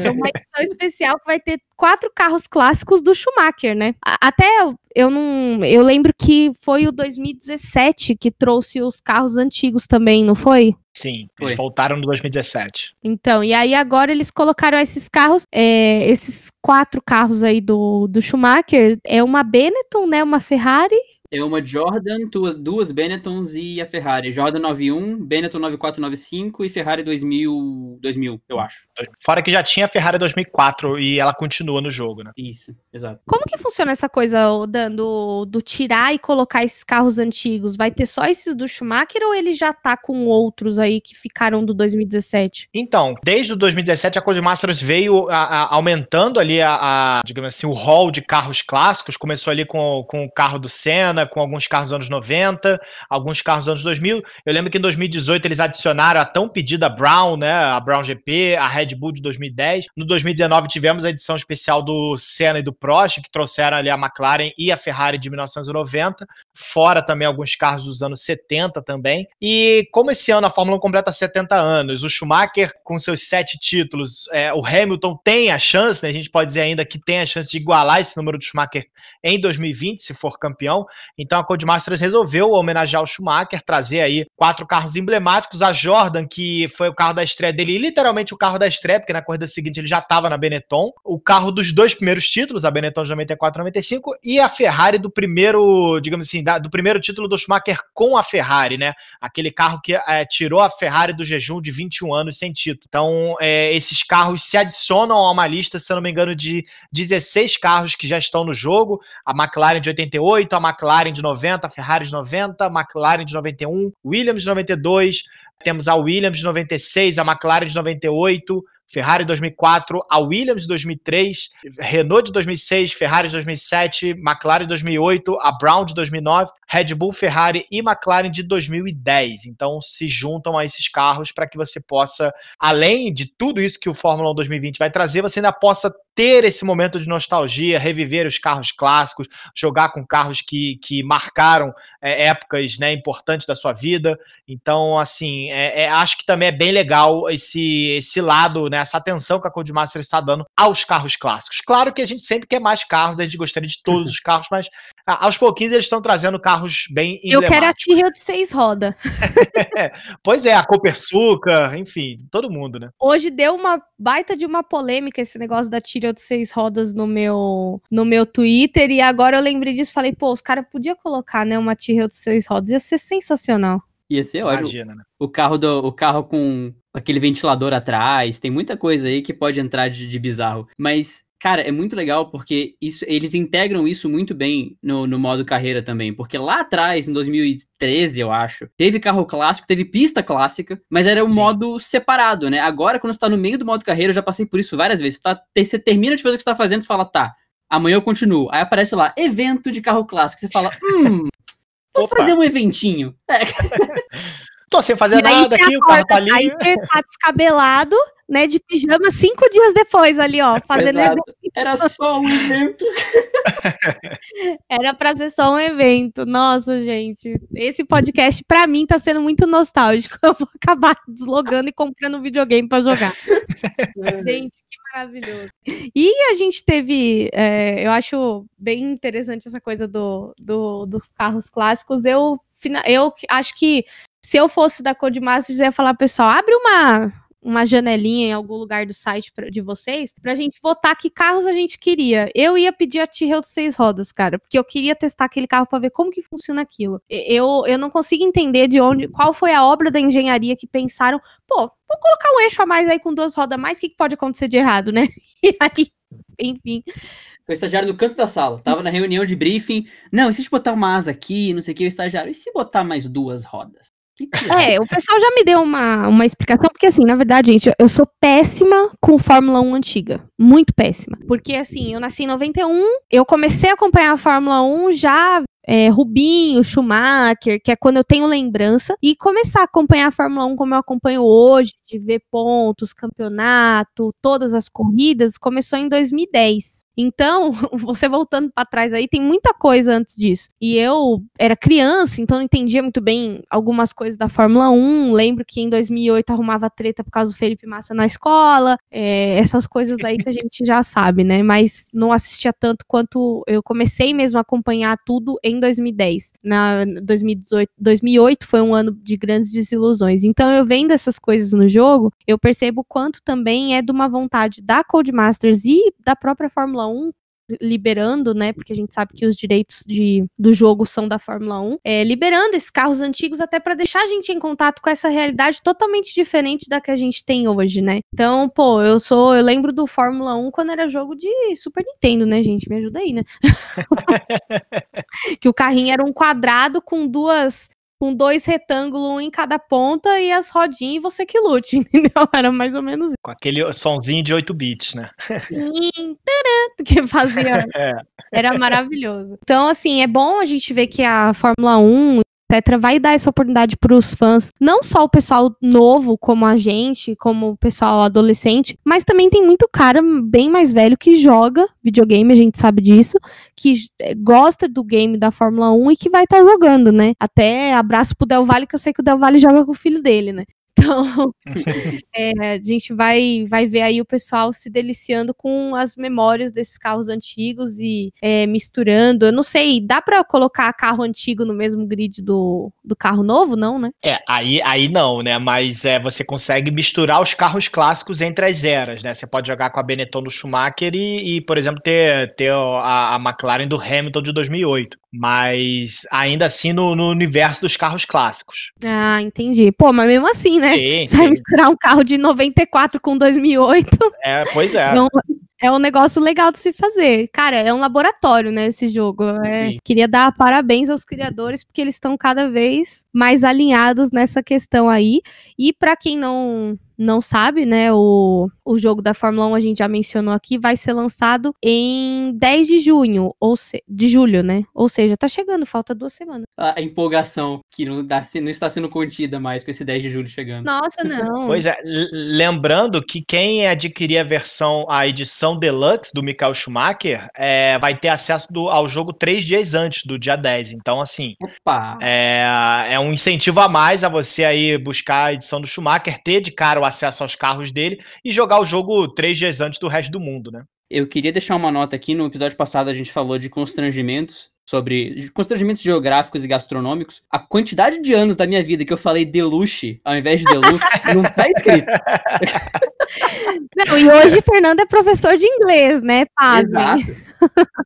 A: é uma edição especial que vai ter quatro carros clássicos do Schumacher, né? Até eu não, eu lembro que foi o 2017 que trouxe os carros antigos também, não foi?
B: Sim, eles voltaram no 2017.
A: Então, e aí agora eles colocaram esses carros, é, esses quatro carros aí do, do Schumacher, é uma Benetton, né, uma Ferrari
C: é uma Jordan, duas, duas Benettons e a Ferrari. Jordan 91, Benetton 9495 e Ferrari 2000, 2000, eu acho.
B: Fora que já tinha a Ferrari 2004 e ela continua no jogo, né?
C: Isso, exato.
A: Como que funciona essa coisa, Dan, do, do tirar e colocar esses carros antigos? Vai ter só esses do Schumacher ou ele já tá com outros aí que ficaram do 2017?
B: Então, desde o 2017 a Codemasters veio a, a, aumentando ali a, a, digamos assim, o hall de carros clássicos. Começou ali com, com o carro do Senna, com alguns carros dos anos 90, alguns carros dos anos 2000. Eu lembro que em 2018 eles adicionaram a tão pedida Brown, né, a Brown GP, a Red Bull de 2010. No 2019 tivemos a edição especial do Senna e do Prost, que trouxeram ali a McLaren e a Ferrari de 1990, fora também alguns carros dos anos 70 também. E como esse ano a Fórmula 1 completa 70 anos, o Schumacher com seus sete títulos, é, o Hamilton tem a chance, né, a gente pode dizer ainda que tem a chance de igualar esse número do Schumacher em 2020, se for campeão. Então a Codemasters resolveu homenagear o Schumacher, trazer aí quatro carros emblemáticos. A Jordan, que foi o carro da estreia dele, literalmente o carro da estreia, porque na corrida seguinte ele já estava na Benetton. O carro dos dois primeiros títulos, a Benetton de 94 e 95, e a Ferrari do primeiro, digamos assim, da, do primeiro título do Schumacher com a Ferrari, né? Aquele carro que é, tirou a Ferrari do jejum de 21 anos sem título. Então, é, esses carros se adicionam a uma lista, se eu não me engano, de 16 carros que já estão no jogo. A McLaren de 88, a McLaren McLaren de 90, Ferrari de 90, McLaren de 91, Williams de 92, temos a Williams de 96, a McLaren de 98, Ferrari 2004, a Williams 2003, Renault de 2006, Ferrari de 2007, McLaren de 2008, a Brown de 2009, Red Bull, Ferrari e McLaren de 2010. Então se juntam a esses carros para que você possa, além de tudo isso que o Fórmula 1 2020 vai trazer, você ainda possa ter esse momento de nostalgia, reviver os carros clássicos, jogar com carros que, que marcaram é, épocas né, importantes da sua vida. Então, assim, é, é, acho que também é bem legal esse, esse lado, né, essa atenção que a Codemaster está dando aos carros clássicos. Claro que a gente sempre quer mais carros, a gente gostaria de todos os carros, mas aos pouquinhos eles estão trazendo carros bem
A: Eu quero a Tyrrell de seis rodas.
B: pois é, a Copersuca, enfim, todo mundo, né?
A: Hoje deu uma baita de uma polêmica esse negócio da Tyrrell de seis rodas no meu, no meu Twitter, e agora eu lembrei disso, falei, pô, os caras podiam colocar, né, uma Tyrrell de seis rodas, ia ser sensacional.
C: Ia ser ótimo. Imagina, né? O carro, do, o carro com aquele ventilador atrás, tem muita coisa aí que pode entrar de, de bizarro. Mas Cara, é muito legal porque isso, eles integram isso muito bem no, no modo carreira também. Porque lá atrás, em 2013, eu acho, teve carro clássico, teve pista clássica, mas era um Sim. modo separado, né? Agora, quando você tá no meio do modo carreira, eu já passei por isso várias vezes. Você, tá, você termina de fazer o que você tá fazendo, você fala, tá, amanhã eu continuo. Aí aparece lá, evento de carro clássico. Você fala, hum, vou Opa. fazer um eventinho. É.
B: Tô sem fazer nada aqui, o carro tá ali.
A: Aí você tá descabelado, né, de pijama cinco dias depois ali, ó, fazendo
C: evento. Era só um evento.
A: Era pra ser só um evento. Nossa, gente, esse podcast pra mim tá sendo muito nostálgico. Eu vou acabar deslogando e comprando um videogame pra jogar. gente, que maravilhoso. E a gente teve, é, eu acho bem interessante essa coisa do, do, dos carros clássicos. Eu, eu acho que se eu fosse da Codemasters, eu ia falar, pessoal, abre uma uma janelinha em algum lugar do site pra, de vocês pra gente votar que carros a gente queria. Eu ia pedir a Tyrrell de seis rodas, cara, porque eu queria testar aquele carro para ver como que funciona aquilo. Eu, eu não consigo entender de onde, qual foi a obra da engenharia que pensaram, pô, vou colocar um eixo a mais aí com duas rodas a mais, o que, que pode acontecer de errado, né? E aí, enfim.
C: Foi o estagiário no canto da sala. Tava na reunião de briefing. Não, e se a gente botar uma asa aqui, não sei o que, o estagiário, e se botar mais duas rodas?
A: É, o pessoal já me deu uma, uma explicação, porque assim, na verdade, gente, eu sou péssima com Fórmula 1 antiga. Muito péssima. Porque assim, eu nasci em 91, eu comecei a acompanhar a Fórmula 1 já é, Rubinho, Schumacher, que é quando eu tenho lembrança, e começar a acompanhar a Fórmula 1 como eu acompanho hoje, de ver pontos, campeonato, todas as corridas, começou em 2010. Então, você voltando para trás aí, tem muita coisa antes disso. E eu era criança, então não entendia muito bem algumas coisas da Fórmula 1. Lembro que em 2008 arrumava treta por causa do Felipe Massa na escola, é, essas coisas aí que a gente já sabe, né? Mas não assistia tanto quanto eu comecei mesmo a acompanhar tudo em 2010. Na 2018, 2008 foi um ano de grandes desilusões. Então, eu vendo essas coisas no jogo, eu percebo quanto também é de uma vontade da Codemasters e da própria Fórmula 1 liberando, né? Porque a gente sabe que os direitos de, do jogo são da Fórmula 1, é, liberando esses carros antigos até para deixar a gente em contato com essa realidade totalmente diferente da que a gente tem hoje, né? Então, pô, eu sou, eu lembro do Fórmula 1 quando era jogo de Super Nintendo, né, gente? Me ajuda aí, né? que o carrinho era um quadrado com duas com dois retângulos, um em cada ponta e as rodinhas e você que lute, entendeu? Era mais ou menos isso.
B: Com aquele sonzinho de 8 bits, né?
A: que fazia. É. Era maravilhoso. Então, assim, é bom a gente ver que a Fórmula 1 etc., vai dar essa oportunidade para os fãs, não só o pessoal novo, como a gente, como o pessoal adolescente, mas também tem muito cara bem mais velho que joga videogame, a gente sabe disso, que eh, gosta do game da Fórmula 1 e que vai estar tá jogando, né? Até abraço pro Del Valle, que eu sei que o Del Valle joga com o filho dele, né? Então, é, a gente vai, vai ver aí o pessoal se deliciando com as memórias desses carros antigos e é, misturando. Eu não sei, dá para colocar carro antigo no mesmo grid do, do carro novo, não, né?
B: É, aí, aí não, né? Mas é, você consegue misturar os carros clássicos entre as eras, né? Você pode jogar com a Benetton do Schumacher e, e por exemplo, ter, ter a, a McLaren do Hamilton de 2008 mas ainda assim no, no, universo dos carros clássicos.
A: Ah, entendi. Pô, mas mesmo assim, né? Sim, Você sim. vai misturar um carro de 94 com 2008.
B: É, pois é. Não,
A: é um negócio legal de se fazer. Cara, é um laboratório, né, esse jogo. É, queria dar parabéns aos criadores, porque eles estão cada vez mais alinhados nessa questão aí. E para quem não não sabe, né, o, o jogo da Fórmula 1 a gente já mencionou aqui, vai ser lançado em 10 de junho, ou se, de julho, né? Ou seja, tá chegando, falta duas semanas.
C: A empolgação que não, dá, não está sendo contida mais com esse 10 de julho chegando.
A: Nossa, não.
B: pois é, lembrando que quem adquirir a versão, a edição deluxe do Michael Schumacher, é, vai ter acesso do, ao jogo três dias antes do dia 10. Então, assim, é, é um incentivo a mais a você aí buscar a edição do Schumacher, ter de cara o acesso aos carros dele e jogar o jogo três dias antes do resto do mundo, né?
C: Eu queria deixar uma nota aqui. No episódio passado a gente falou de constrangimentos sobre constrangimentos geográficos e gastronômicos. A quantidade de anos da minha vida que eu falei deluxe ao invés de deluxe não tá escrito.
A: Não, e hoje Fernando é professor de inglês, né?
C: Exato.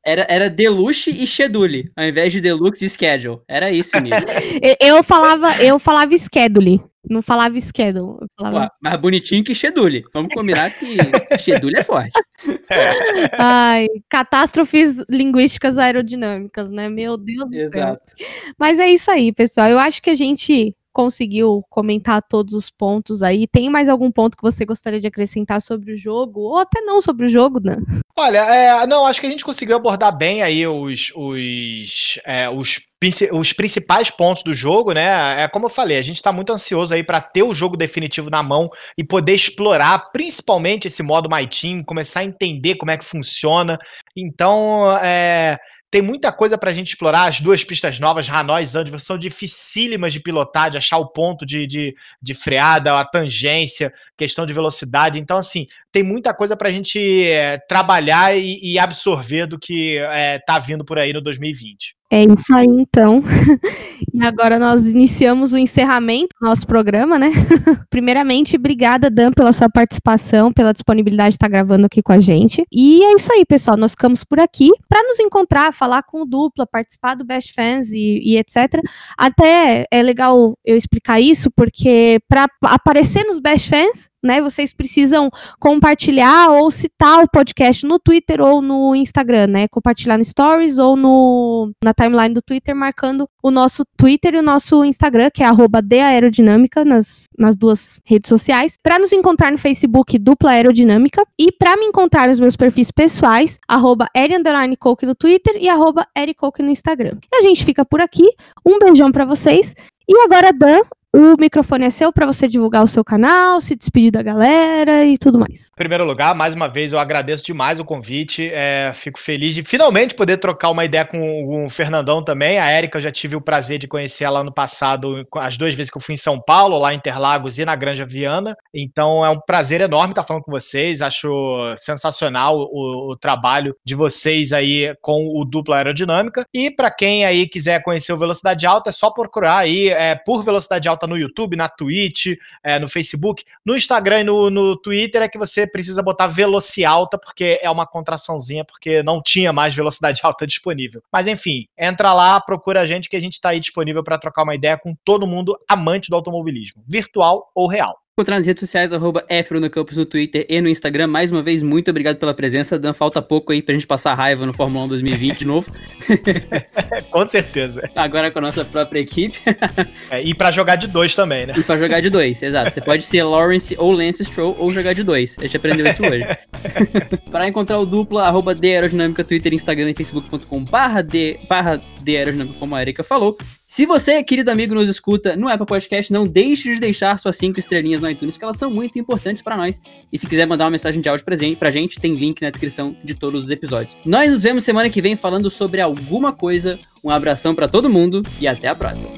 C: Era, era deluxe e schedule, ao invés de deluxe e schedule. Era isso,
A: mesmo. eu falava, eu falava schedule. Não falava schedule. Falava...
C: Ué, mais bonitinho que schedule. Vamos combinar que schedule é forte.
A: Ai, catástrofes linguísticas aerodinâmicas, né? Meu Deus do Exato. céu. Mas é isso aí, pessoal. Eu acho que a gente conseguiu comentar todos os pontos aí. Tem mais algum ponto que você gostaria de acrescentar sobre o jogo? Ou até não sobre o jogo, né?
B: Olha, é, não, acho que a gente conseguiu abordar bem aí os, os, é, os, os principais pontos do jogo, né? É como eu falei, a gente está muito ansioso aí para ter o jogo definitivo na mão e poder explorar principalmente esse modo My Team, começar a entender como é que funciona. Então, é, tem muita coisa para a gente explorar. As duas pistas novas, Hanoi e Zandvoort, são dificílimas de pilotar, de achar o ponto de, de, de freada, a tangência, questão de velocidade. Então, assim, tem muita coisa para a gente é, trabalhar e, e, absorver do que é, tá vindo por aí no 2020.
A: É isso aí, então. e agora nós iniciamos o encerramento do nosso programa, né? Primeiramente, obrigada, Dan, pela sua participação, pela disponibilidade de estar gravando aqui com a gente. E é isso aí, pessoal. Nós ficamos por aqui para nos encontrar, falar com o dupla, participar do Best Fans e, e etc. Até é legal eu explicar isso, porque para aparecer nos Best Fans, né? Vocês precisam compartilhar ou citar o podcast no Twitter ou no Instagram, né? Compartilhar no Stories ou no, na timeline do Twitter, marcando o nosso Twitter e o nosso Instagram, que é arroba nas, nas duas redes sociais. Para nos encontrar no Facebook, Dupla Aerodinâmica. E para me encontrar nos meus perfis pessoais, arroba no Twitter e arroba no Instagram. E a gente fica por aqui. Um beijão para vocês. E agora, Dan, o microfone é seu para você divulgar o seu canal, se despedir da galera e tudo mais.
B: Em primeiro lugar, mais uma vez, eu agradeço demais o convite. É, fico feliz de finalmente poder trocar uma ideia com, o Fernandão também. A Érica, eu já tive o prazer de conhecer ela no passado, as duas vezes que eu fui em São Paulo, lá em Interlagos e na Granja Viana. Então é um prazer enorme estar falando com vocês. Acho sensacional o, o trabalho de vocês aí com o Dupla Aerodinâmica. E para quem aí quiser conhecer o Velocidade Alta, é só procurar aí é, por Velocidade Alta no YouTube, na Twitch, é, no Facebook, no Instagram e no, no Twitter é que você precisa botar velocidade alta, porque é uma contraçãozinha, porque não tinha mais velocidade alta disponível. Mas enfim, entra lá, procura a gente que a gente está aí disponível para trocar uma ideia com todo mundo amante do automobilismo, virtual ou real
C: encontrar nas redes sociais, arroba Campos no Twitter e no Instagram. Mais uma vez, muito obrigado pela presença. Dan, falta pouco aí pra gente passar raiva no Fórmula 1 2020 de novo.
B: com certeza.
C: Agora com a nossa própria equipe.
B: é, e pra jogar de dois também, né?
C: E pra jogar de dois, exato. Você pode ser Lawrence ou Lance Stroll ou jogar de dois. A gente aprendeu isso hoje. para encontrar o dupla, arroba de Aerodinâmica, Twitter, Instagram e facebook.com barra de, barra de Aerodinâmica, como a Erika falou. Se você, querido amigo, nos escuta no Apple Podcast, não deixe de deixar suas cinco estrelinhas no iTunes, que elas são muito importantes para nós. E se quiser mandar uma mensagem de áudio pra gente, tem link na descrição de todos os episódios. Nós nos vemos semana que vem falando sobre alguma coisa. Um abração para todo mundo e até a próxima.